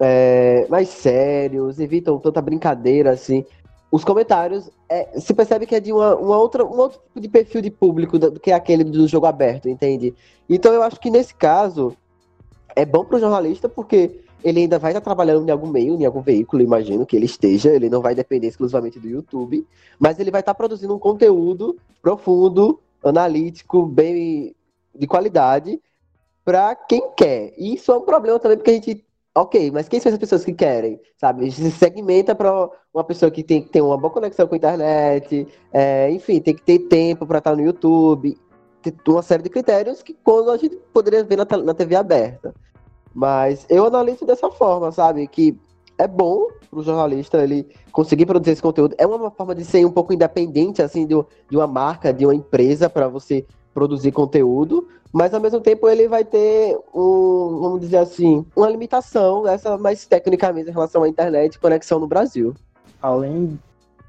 é, mais sérios, evitam tanta brincadeira assim. Os comentários é, se percebe que é de uma, uma, outra, um outro tipo de perfil de público do, que aquele do jogo aberto, entende? Então eu acho que nesse caso é bom para o jornalista porque ele ainda vai estar trabalhando em algum meio, em algum veículo, imagino que ele esteja, ele não vai depender exclusivamente do YouTube, mas ele vai estar produzindo um conteúdo profundo, analítico, bem de qualidade para quem quer. E isso é um problema também porque a gente Ok, mas quem são as pessoas que querem? Sabe? A gente se segmenta para uma pessoa que tem que ter uma boa conexão com a internet, é, enfim, tem que ter tempo para estar no YouTube, tem uma série de critérios que quando a gente poderia ver na, na TV aberta. Mas eu analiso dessa forma, sabe? Que é bom para o jornalista ele conseguir produzir esse conteúdo. É uma forma de ser um pouco independente, assim, de, de uma marca, de uma empresa, para você produzir conteúdo, mas ao mesmo tempo ele vai ter um, vamos dizer assim, uma limitação essa mais tecnicamente em relação à internet e conexão no Brasil. Além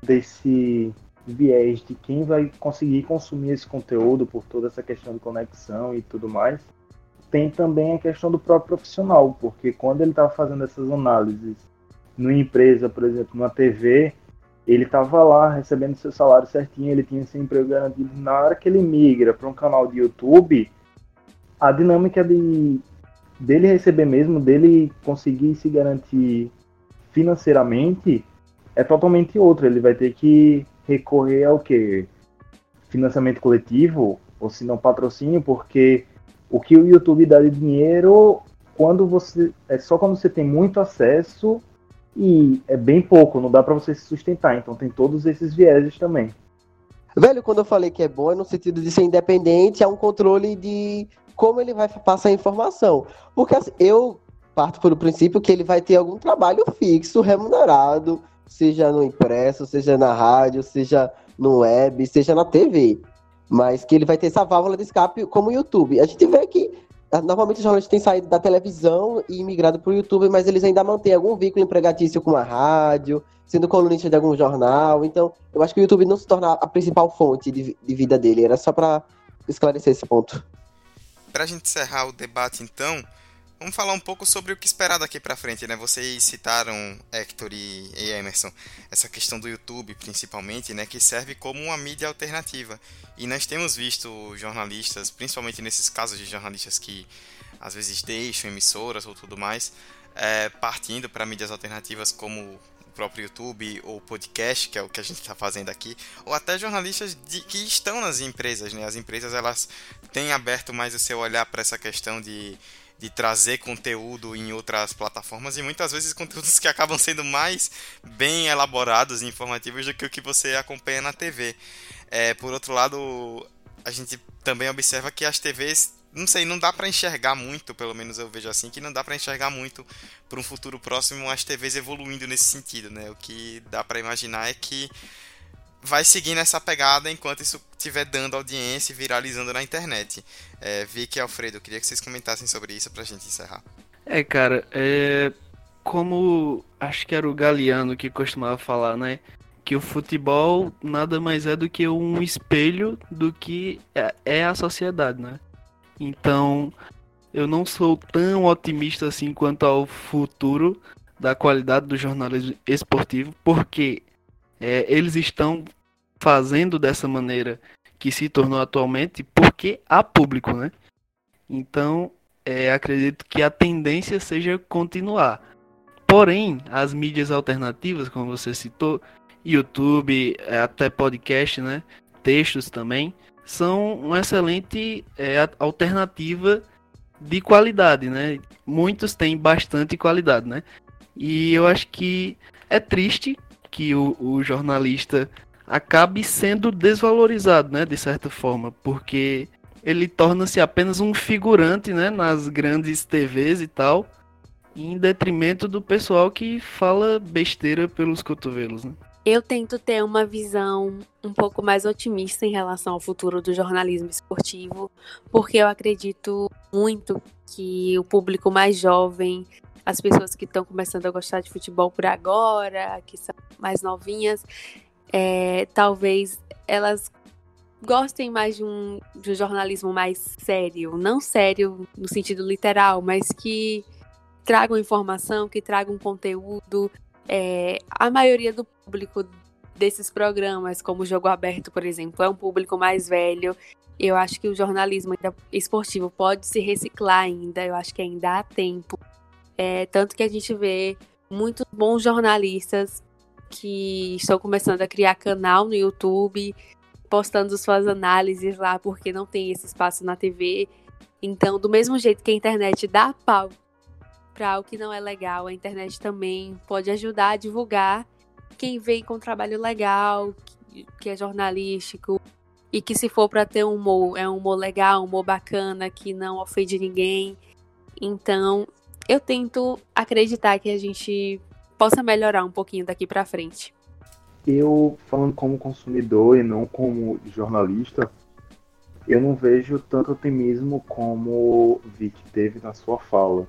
desse viés de quem vai conseguir consumir esse conteúdo por toda essa questão de conexão e tudo mais, tem também a questão do próprio profissional, porque quando ele estava fazendo essas análises numa empresa, por exemplo, numa TV, ele estava lá recebendo seu salário certinho, ele tinha seu emprego garantido. Na hora que ele migra para um canal de YouTube, a dinâmica de dele receber mesmo, dele conseguir se garantir financeiramente, é totalmente outra. Ele vai ter que recorrer ao que? Financiamento coletivo, ou se não patrocínio, porque o que o YouTube dá de dinheiro quando você é só quando você tem muito acesso e é bem pouco, não dá para você se sustentar. Então tem todos esses vieses também. Velho, quando eu falei que é bom, é no sentido de ser independente, é um controle de como ele vai passar a informação. Porque assim, eu parto pelo princípio que ele vai ter algum trabalho fixo, remunerado, seja no impresso, seja na rádio, seja no web, seja na TV. Mas que ele vai ter essa válvula de escape como o YouTube. A gente vê que normalmente os jornalistas têm saído da televisão e migrado para o YouTube, mas eles ainda mantêm algum vínculo empregatício com a rádio, sendo colunista de algum jornal. Então, eu acho que o YouTube não se torna a principal fonte de, de vida dele. Era só para esclarecer esse ponto para a gente encerrar o debate, então, vamos falar um pouco sobre o que esperar daqui para frente, né? Vocês citaram, Hector e Emerson, essa questão do YouTube, principalmente, né? Que serve como uma mídia alternativa. E nós temos visto jornalistas, principalmente nesses casos de jornalistas que às vezes deixam emissoras ou tudo mais, é, partindo para mídias alternativas como próprio YouTube ou podcast, que é o que a gente está fazendo aqui, ou até jornalistas de, que estão nas empresas, né? As empresas elas têm aberto mais o seu olhar para essa questão de, de trazer conteúdo em outras plataformas e muitas vezes conteúdos que acabam sendo mais bem elaborados e informativos do que o que você acompanha na TV. É, por outro lado, a gente também observa que as TVs não sei, não dá para enxergar muito, pelo menos eu vejo assim, que não dá para enxergar muito para um futuro próximo as TVs evoluindo nesse sentido, né? O que dá para imaginar é que vai seguindo essa pegada enquanto isso estiver dando audiência e viralizando na internet. É, Vicky e Alfredo, queria que vocês comentassem sobre isso pra gente encerrar. É, cara, é... como acho que era o Galeano que costumava falar, né? Que o futebol nada mais é do que um espelho do que é, é a sociedade, né? Então, eu não sou tão otimista assim quanto ao futuro da qualidade do jornalismo esportivo, porque é, eles estão fazendo dessa maneira que se tornou atualmente porque há público, né? Então, é, acredito que a tendência seja continuar. Porém, as mídias alternativas, como você citou, YouTube, é, até podcast, né? Textos também, são uma excelente é, alternativa de qualidade, né? Muitos têm bastante qualidade, né? E eu acho que é triste que o, o jornalista acabe sendo desvalorizado, né? De certa forma, porque ele torna-se apenas um figurante, né? Nas grandes TVs e tal, em detrimento do pessoal que fala besteira pelos cotovelos, né? Eu tento ter uma visão um pouco mais otimista em relação ao futuro do jornalismo esportivo, porque eu acredito muito que o público mais jovem, as pessoas que estão começando a gostar de futebol por agora, que são mais novinhas, é, talvez elas gostem mais de um, de um jornalismo mais sério, não sério no sentido literal, mas que tragam informação, que tragam conteúdo, é, a maioria do público desses programas, como o Jogo Aberto, por exemplo, é um público mais velho. Eu acho que o jornalismo esportivo pode se reciclar ainda, eu acho que ainda há tempo. É, tanto que a gente vê muitos bons jornalistas que estão começando a criar canal no YouTube, postando suas análises lá, porque não tem esse espaço na TV. Então, do mesmo jeito que a internet dá pau para o que não é legal. A internet também pode ajudar a divulgar quem vem com um trabalho legal, que, é jornalístico, e que se for para ter um humor, é um humor legal, um humor bacana, que não ofende ninguém. Então, eu tento acreditar que a gente possa melhorar um pouquinho daqui para frente. Eu, falando como consumidor e não como jornalista, eu não vejo tanto otimismo como Vic teve na sua fala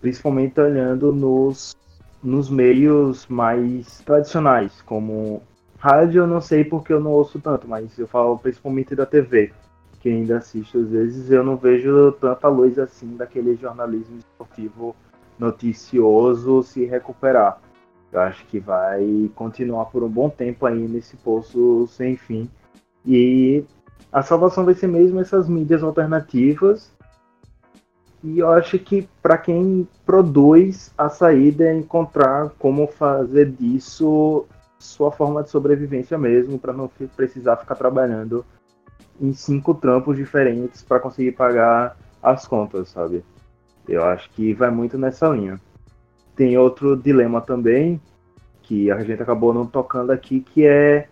principalmente olhando nos, nos meios mais tradicionais, como rádio, eu não sei porque eu não ouço tanto, mas eu falo principalmente da TV, que ainda assisto às vezes, eu não vejo tanta luz assim daquele jornalismo esportivo noticioso se recuperar. Eu acho que vai continuar por um bom tempo aí nesse poço sem fim. E a salvação vai ser mesmo essas mídias alternativas e eu acho que para quem produz, a saída é encontrar como fazer disso sua forma de sobrevivência mesmo, para não precisar ficar trabalhando em cinco trampos diferentes para conseguir pagar as contas, sabe? Eu acho que vai muito nessa linha. Tem outro dilema também, que a gente acabou não tocando aqui, que é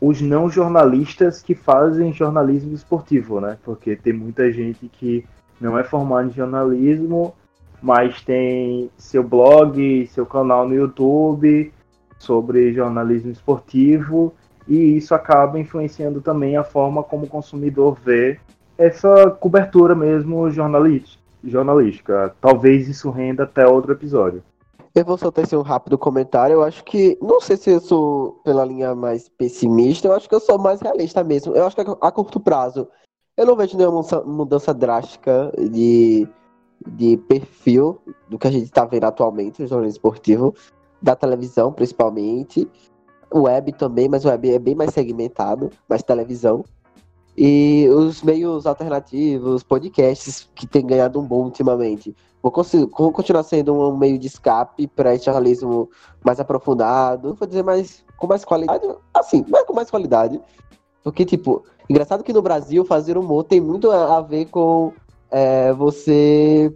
os não jornalistas que fazem jornalismo esportivo, né? Porque tem muita gente que não é formado em jornalismo, mas tem seu blog, seu canal no YouTube sobre jornalismo esportivo e isso acaba influenciando também a forma como o consumidor vê essa cobertura mesmo jornalística. Talvez isso renda até outro episódio. Eu vou soltar esse um rápido comentário. Eu acho que, não sei se eu sou pela linha mais pessimista, eu acho que eu sou mais realista mesmo. Eu acho que a curto prazo eu não vejo nenhuma mudança drástica de, de perfil do que a gente está vendo atualmente no jornalismo esportivo, da televisão principalmente, web também, mas o web é bem mais segmentado, mais televisão. E os meios alternativos, podcasts que tem ganhado um bom ultimamente, vão, continuar sendo um meio de escape para esse jornalismo mais aprofundado, vou dizer mais com mais qualidade, assim, mas com mais qualidade. Porque, tipo, Engraçado que no Brasil fazer humor tem muito a ver com é, você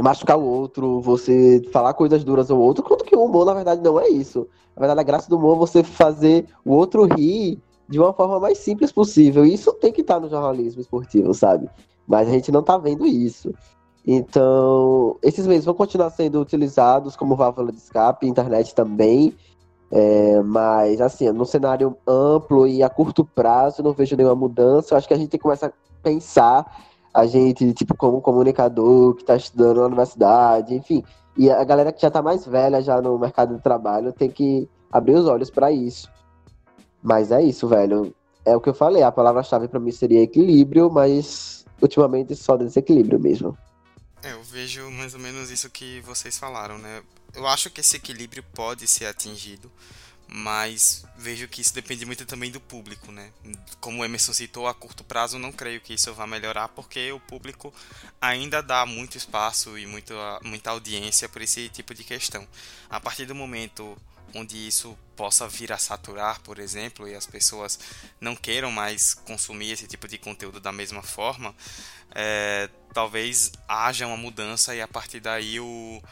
machucar o outro, você falar coisas duras ao outro, quanto que o humor, na verdade, não é isso. Na verdade, a graça do humor é você fazer o outro rir de uma forma mais simples possível. Isso tem que estar no jornalismo esportivo, sabe? Mas a gente não tá vendo isso. Então, esses meios vão continuar sendo utilizados como válvula de escape, internet também. É, mas, assim, no cenário amplo e a curto prazo, não vejo nenhuma mudança. Eu acho que a gente tem que começar a pensar a gente, tipo, como comunicador que está estudando na universidade, enfim. E a galera que já está mais velha já no mercado de trabalho tem que abrir os olhos para isso. Mas é isso, velho. É o que eu falei, a palavra-chave para mim seria equilíbrio, mas ultimamente só desequilíbrio mesmo. É, eu vejo mais ou menos isso que vocês falaram, né? Eu acho que esse equilíbrio pode ser atingido, mas vejo que isso depende muito também do público, né? Como o Emerson citou, a curto prazo não creio que isso vá melhorar, porque o público ainda dá muito espaço e muito, muita audiência por esse tipo de questão. A partir do momento onde isso possa vir a saturar, por exemplo, e as pessoas não queiram mais consumir esse tipo de conteúdo da mesma forma, é, talvez haja uma mudança e a partir daí o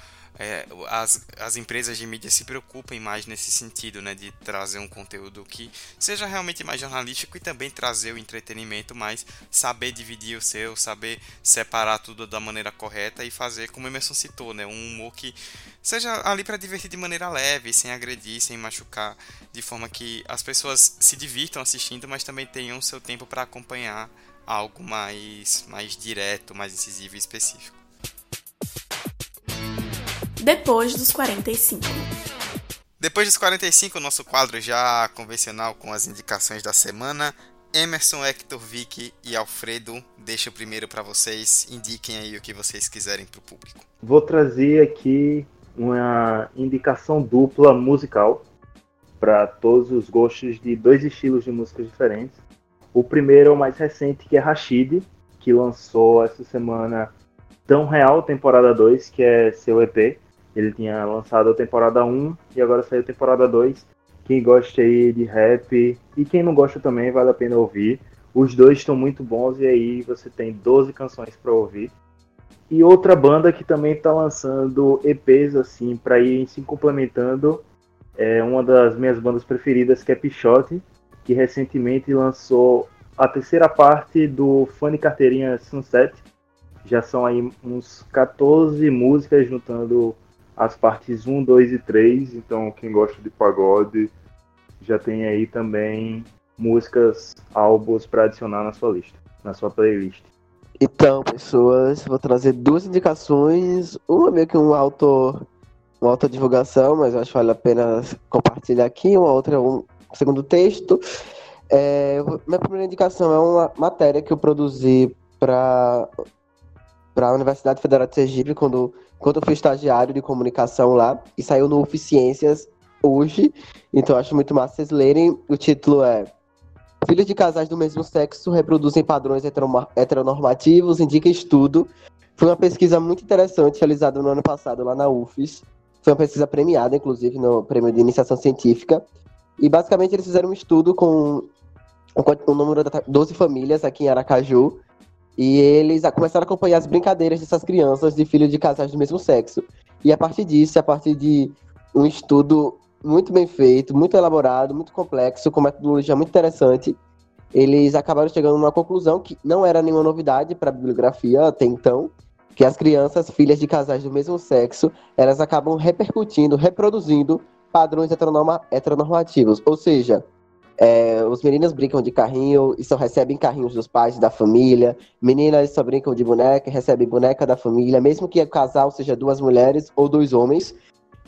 é, as, as empresas de mídia se preocupem mais nesse sentido, né, de trazer um conteúdo que seja realmente mais jornalístico e também trazer o entretenimento, mas saber dividir o seu, saber separar tudo da maneira correta e fazer, como o Emerson citou, né, um humor que seja ali para divertir de maneira leve, sem agredir, sem machucar, de forma que as pessoas se divirtam assistindo, mas também tenham seu tempo para acompanhar algo mais, mais direto, mais incisivo e específico depois dos 45. Depois dos 45, o nosso quadro já convencional com as indicações da semana. Emerson, Hector, Vicky e Alfredo, deixa o primeiro para vocês. Indiquem aí o que vocês quiserem para o público. Vou trazer aqui uma indicação dupla musical para todos os gostos de dois estilos de música diferentes. O primeiro é o mais recente, que é Rashid, que lançou essa semana Tão Real, temporada 2, que é seu EP. Ele tinha lançado a temporada 1 e agora saiu a temporada 2. Quem gosta aí de rap e quem não gosta também vale a pena ouvir. Os dois estão muito bons e aí você tem 12 canções para ouvir. E outra banda que também está lançando EPs assim para ir se complementando é uma das minhas bandas preferidas que é Pichote, que recentemente lançou a terceira parte do Funny Carteirinha Sunset. Já são aí uns 14 músicas juntando as partes 1, 2 e 3. Então, quem gosta de pagode já tem aí também músicas, álbuns para adicionar na sua lista, na sua playlist. Então, pessoas, vou trazer duas indicações. Uma meio que um autor, uma autodivulgação, mas eu acho que vale a pena compartilhar aqui. Uma outra um segundo texto. É, minha primeira indicação é uma matéria que eu produzi para a Universidade Federal de Sergipe quando quando eu fui estagiário de comunicação lá, e saiu no Oficiências hoje, então acho muito massa vocês lerem. O título é Filhos de casais do mesmo sexo reproduzem padrões heteronormativos, indica estudo. Foi uma pesquisa muito interessante realizada no ano passado lá na UFES. Foi uma pesquisa premiada, inclusive, no prêmio de iniciação científica. E basicamente eles fizeram um estudo com um número de 12 famílias aqui em Aracaju, e eles começaram a acompanhar as brincadeiras dessas crianças de filhos de casais do mesmo sexo. E a partir disso, a partir de um estudo muito bem feito, muito elaborado, muito complexo, com metodologia muito interessante, eles acabaram chegando a uma conclusão que não era nenhuma novidade para a bibliografia até então, que as crianças filhas de casais do mesmo sexo, elas acabam repercutindo, reproduzindo padrões heteronormativos, ou seja, é, os meninos brincam de carrinho e só recebem carrinhos dos pais da família. Meninas só brincam de boneca recebem boneca da família, mesmo que o casal seja duas mulheres ou dois homens.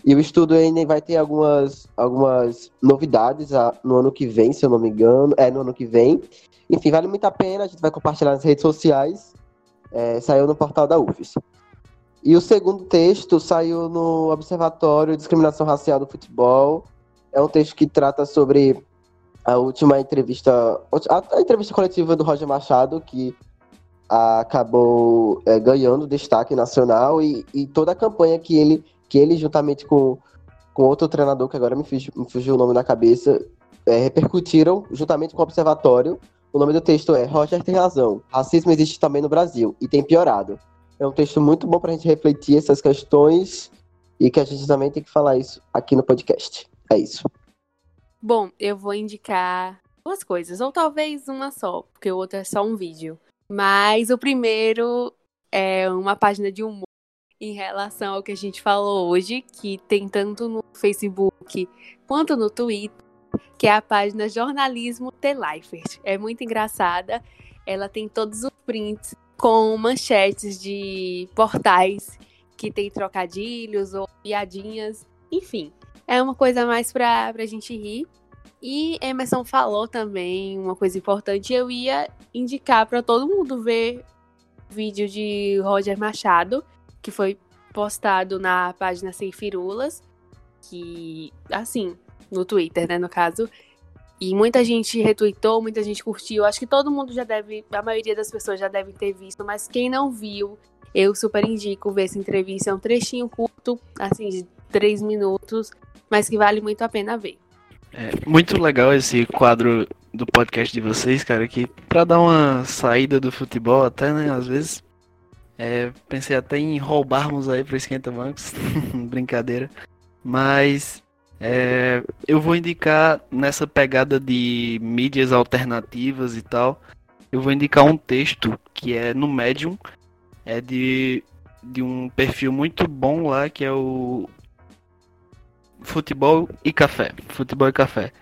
E o estudo ainda vai ter algumas, algumas novidades a, no ano que vem, se eu não me engano. É, no ano que vem. Enfim, vale muito a pena. A gente vai compartilhar nas redes sociais. É, saiu no portal da UFES. E o segundo texto saiu no Observatório Discriminação Racial do Futebol. É um texto que trata sobre a última entrevista, a, entrevista coletiva do Roger Machado, que acabou é, ganhando destaque nacional e, e, toda a campanha que ele, que ele juntamente com, com outro treinador, que agora me, fugiu, me fugiu o nome da cabeça, é, repercutiram juntamente com o Observatório. O nome do texto é Roger tem razão, racismo existe também no Brasil e tem piorado. É um texto muito bom para a gente refletir essas questões e que a gente também tem que falar isso aqui no podcast. É isso. Bom, eu vou indicar duas coisas, ou talvez uma só, porque o outro é só um vídeo. Mas o primeiro é uma página de humor em relação ao que a gente falou hoje, que tem tanto no Facebook quanto no Twitter, que é a página Jornalismo The Lifer. É muito engraçada. Ela tem todos os prints com manchetes de portais que tem trocadilhos ou piadinhas, enfim. É uma coisa mais pra, pra gente rir. E Emerson falou também uma coisa importante. Eu ia indicar para todo mundo ver o vídeo de Roger Machado, que foi postado na página Sem Firulas, que, assim, no Twitter, né, no caso. E muita gente retweetou, muita gente curtiu. Acho que todo mundo já deve, a maioria das pessoas já deve ter visto, mas quem não viu, eu super indico ver essa entrevista. É um trechinho curto, assim, de três minutos, mas que vale muito a pena ver. É muito legal esse quadro do podcast de vocês, cara, que para dar uma saída do futebol até, né, às vezes, é, pensei até em roubarmos aí pro Esquenta Bancos, brincadeira, mas é, eu vou indicar nessa pegada de mídias alternativas e tal, eu vou indicar um texto que é no Medium, é de, de um perfil muito bom lá, que é o Futebol e Café. Futebol e Café.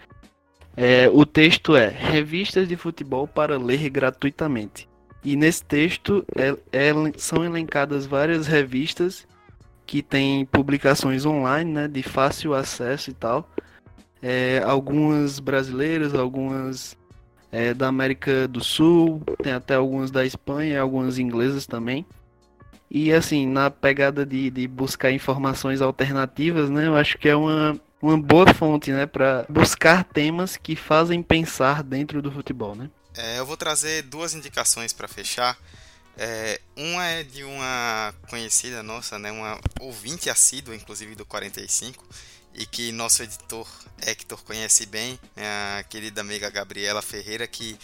É, o texto é Revistas de Futebol para ler gratuitamente. E nesse texto é, é, são elencadas várias revistas que têm publicações online, né, de fácil acesso e tal. É, algumas brasileiras, algumas é, da América do Sul, tem até algumas da Espanha, algumas inglesas também. E assim, na pegada de, de buscar informações alternativas, né? Eu acho que é uma, uma boa fonte, né? Para buscar temas que fazem pensar dentro do futebol, né? É, eu vou trazer duas indicações para fechar. É, uma é de uma conhecida nossa, né? Uma ouvinte assídua, inclusive, do 45 e que nosso editor Hector conhece bem, é a querida amiga Gabriela Ferreira, que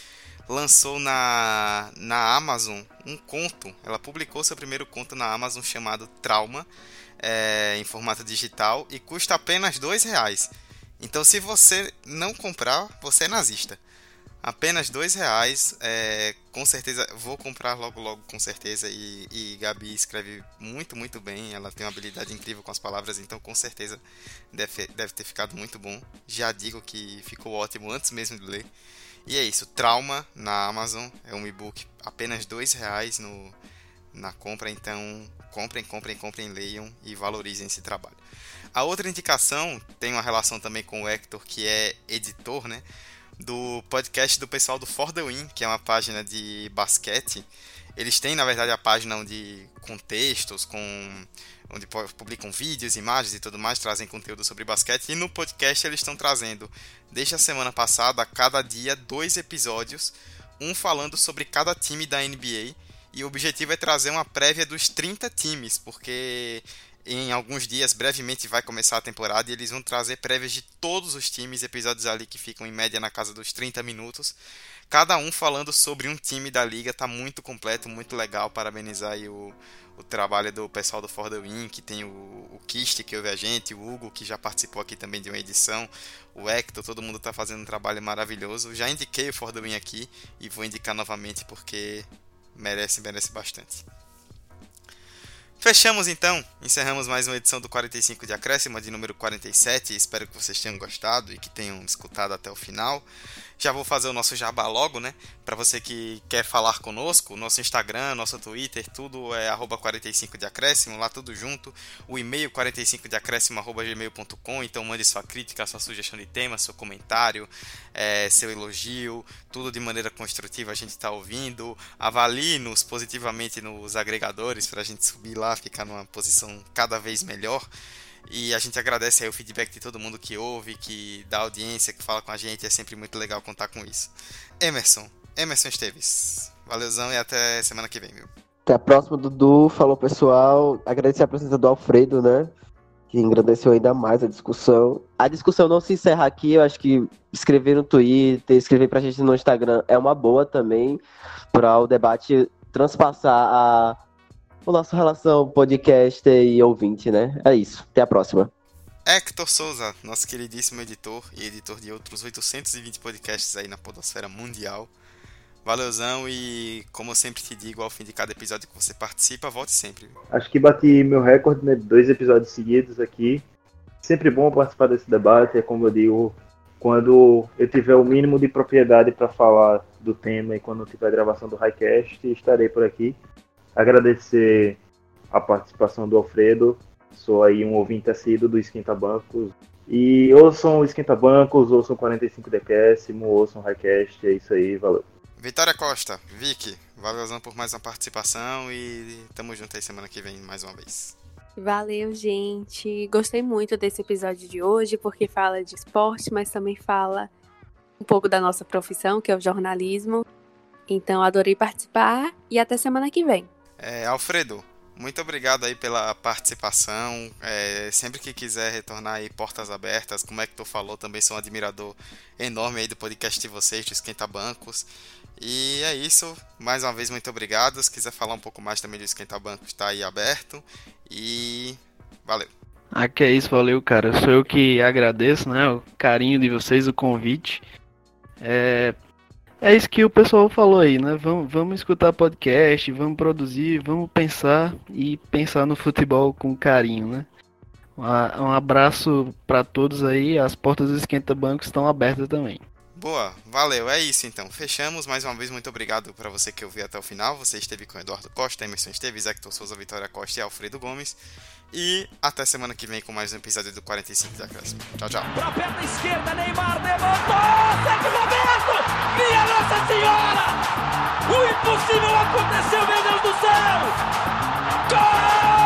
lançou na, na Amazon um conto. Ela publicou seu primeiro conto na Amazon chamado Trauma, é, em formato digital, e custa apenas dois reais. Então, se você não comprar, você é nazista. Apenas dois reais, é, com certeza vou comprar logo logo com certeza e, e Gabi escreve muito muito bem, ela tem uma habilidade incrível com as palavras, então com certeza deve, deve ter ficado muito bom. Já digo que ficou ótimo antes mesmo de ler. E é isso, Trauma na Amazon, é um e-book apenas dois reais no, na compra, então comprem, comprem, comprem, leiam e valorizem esse trabalho. A outra indicação tem uma relação também com o Hector, que é editor, né? Do podcast do pessoal do For The Win, que é uma página de basquete. Eles têm, na verdade, a página onde, com textos, com onde publicam vídeos, imagens e tudo mais, trazem conteúdo sobre basquete. E no podcast eles estão trazendo, desde a semana passada, a cada dia, dois episódios, um falando sobre cada time da NBA. E o objetivo é trazer uma prévia dos 30 times, porque em alguns dias, brevemente, vai começar a temporada e eles vão trazer prévias de todos os times, episódios ali que ficam em média na casa dos 30 minutos. Cada um falando sobre um time da liga, tá muito completo, muito legal. Parabenizar aí o, o trabalho do pessoal do For The Win, que tem o, o Kist que ouve a gente, o Hugo, que já participou aqui também de uma edição, o Hector, todo mundo está fazendo um trabalho maravilhoso. Já indiquei o For The Win aqui e vou indicar novamente porque merece, merece bastante. Fechamos então, encerramos mais uma edição do 45 de Acréscimo, de número 47. Espero que vocês tenham gostado e que tenham escutado até o final. Já vou fazer o nosso jabá logo, né? Para você que quer falar conosco, nosso Instagram, nosso Twitter, tudo é 45 de acréscimo, lá tudo junto. O e-mail 45 de acréscimo gmail.com, então mande sua crítica, sua sugestão de tema, seu comentário, é, seu elogio, tudo de maneira construtiva a gente está ouvindo. Avalie-nos positivamente nos agregadores para a gente subir lá, ficar numa posição cada vez melhor. E a gente agradece aí o feedback de todo mundo que ouve, que dá audiência, que fala com a gente. É sempre muito legal contar com isso. Emerson, Emerson Esteves. Valeuzão e até semana que vem, viu? Até a próxima, Dudu. Falou, pessoal. Agradecer a presença do Alfredo, né? Que engrandeceu ainda mais a discussão. A discussão não se encerra aqui. Eu acho que escrever no Twitter, escrever pra gente no Instagram é uma boa também. Para o debate transpassar a a nossa relação podcast e ouvinte, né? É isso. Até a próxima. Hector Souza, nosso queridíssimo editor e editor de outros 820 podcasts aí na podosfera mundial. Valeuzão e, como eu sempre te digo, ao fim de cada episódio que você participa, volte sempre. Acho que bati meu recorde, né? Dois episódios seguidos aqui. Sempre bom participar desse debate, é como eu digo, quando eu tiver o mínimo de propriedade para falar do tema e quando tiver a gravação do Highcast, estarei por aqui. Agradecer a participação do Alfredo, sou aí um ouvinte assíduo do Esquenta Bancos. E ouçam o Esquenta Bancos, ouçam 45 decésimo, ouçam o Highcast, é isso aí, valeu. Vitória Costa, Vicky, valeuzão por mais uma participação e tamo junto aí semana que vem mais uma vez. Valeu, gente. Gostei muito desse episódio de hoje, porque fala de esporte, mas também fala um pouco da nossa profissão, que é o jornalismo. Então, adorei participar e até semana que vem. É, Alfredo, muito obrigado aí pela participação. É, sempre que quiser retornar aí, portas abertas. Como é que tu falou, também sou um admirador enorme aí do podcast de vocês, do Esquenta Bancos. E é isso. Mais uma vez, muito obrigado. Se quiser falar um pouco mais também do Esquenta Bancos, está aí aberto. E valeu. Ah, que é isso, valeu, cara. Sou eu que agradeço, né? O carinho de vocês, o convite. É, é isso que o pessoal falou aí, né? Vamos, vamos escutar podcast, vamos produzir, vamos pensar e pensar no futebol com carinho, né? Um abraço para todos aí. As portas do Esquenta Banco estão abertas também. Boa, valeu, é isso então. Fechamos. Mais uma vez, muito obrigado para você que ouviu até o final. Você esteve com Eduardo Costa, Emerson Esteves, Hector Souza, Vitória Costa e Alfredo Gomes. E até semana que vem com mais um episódio do 45 da Clássica. Tchau, tchau. Pra perna esquerda, Neymar levantou! Momento! Minha Nossa Senhora! O impossível aconteceu, meu Deus do céu! Gol!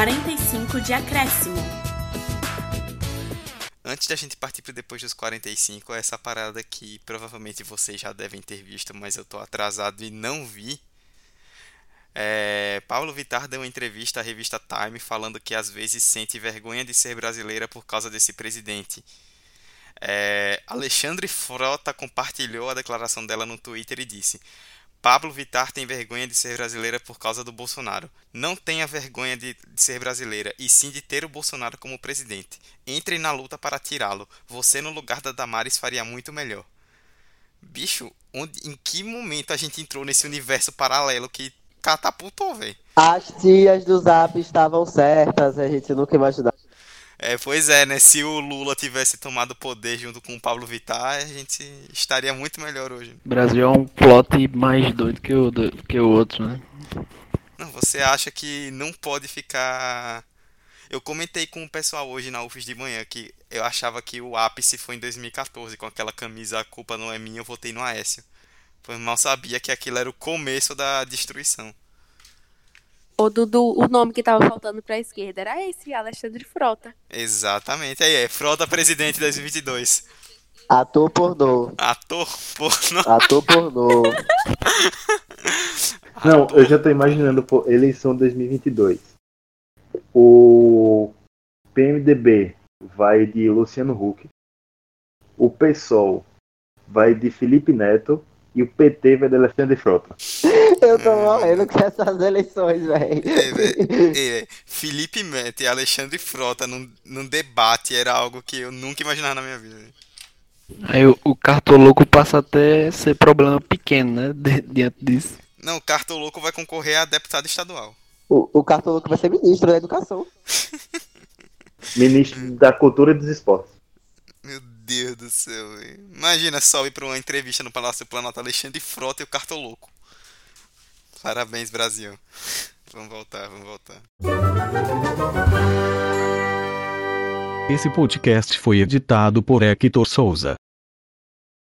45 de acréscimo. Antes da gente partir para depois dos 45, essa parada que provavelmente vocês já devem ter visto, mas eu tô atrasado e não vi. É, Paulo Vittar deu uma entrevista à revista Time falando que às vezes sente vergonha de ser brasileira por causa desse presidente. É, Alexandre Frota compartilhou a declaração dela no Twitter e disse: Pablo Vittar tem vergonha de ser brasileira por causa do Bolsonaro. Não tenha vergonha de, de, ser brasileira, e sim de ter o Bolsonaro como presidente. Entre na luta para tirá-lo. Você no lugar da Damares faria muito melhor. Bicho, onde, em que momento a gente entrou nesse universo paralelo que catapultou, velho? As tias do Zap estavam certas, a gente nunca imaginava. É, pois é, né? Se o Lula tivesse tomado poder junto com o Pablo Vittar, a gente estaria muito melhor hoje. O Brasil é um plot mais doido que o, do, que o outro, né? Não, você acha que não pode ficar. Eu comentei com o pessoal hoje na UFES de manhã que eu achava que o ápice foi em 2014, com aquela camisa A culpa não é minha, eu votei no Aécio. Pois mal sabia que aquilo era o começo da destruição. O Dudu, o nome que tava faltando pra esquerda era esse, Alexandre Frota. Exatamente, aí é, Frota presidente 2022. Ator pornô. Ator pornô. Ator pornô. Não, eu já tô imaginando pô, eleição 2022. O PMDB vai de Luciano Huck. O PSOL vai de Felipe Neto e o PT vai de Alexandre Frota. Eu tô morrendo com essas eleições, velho. É, Felipe Neto e Alexandre Frota num, num debate era algo que eu nunca imaginava na minha vida. Aí o, o cartoloco passa até a ser problema pequeno, né? di- diante disso. Não, o Cartoloco vai concorrer a deputado estadual. O, o Cartoloco vai ser ministro da educação. Ministro da Cultura e dos Esportes. Meu Deus do céu, velho. Imagina só ir pra uma entrevista no Palácio Planalto Alexandre Frota e o Cartoloco. Parabéns, Brasil. Vamos voltar, vamos voltar. Esse podcast foi editado por Hector Souza.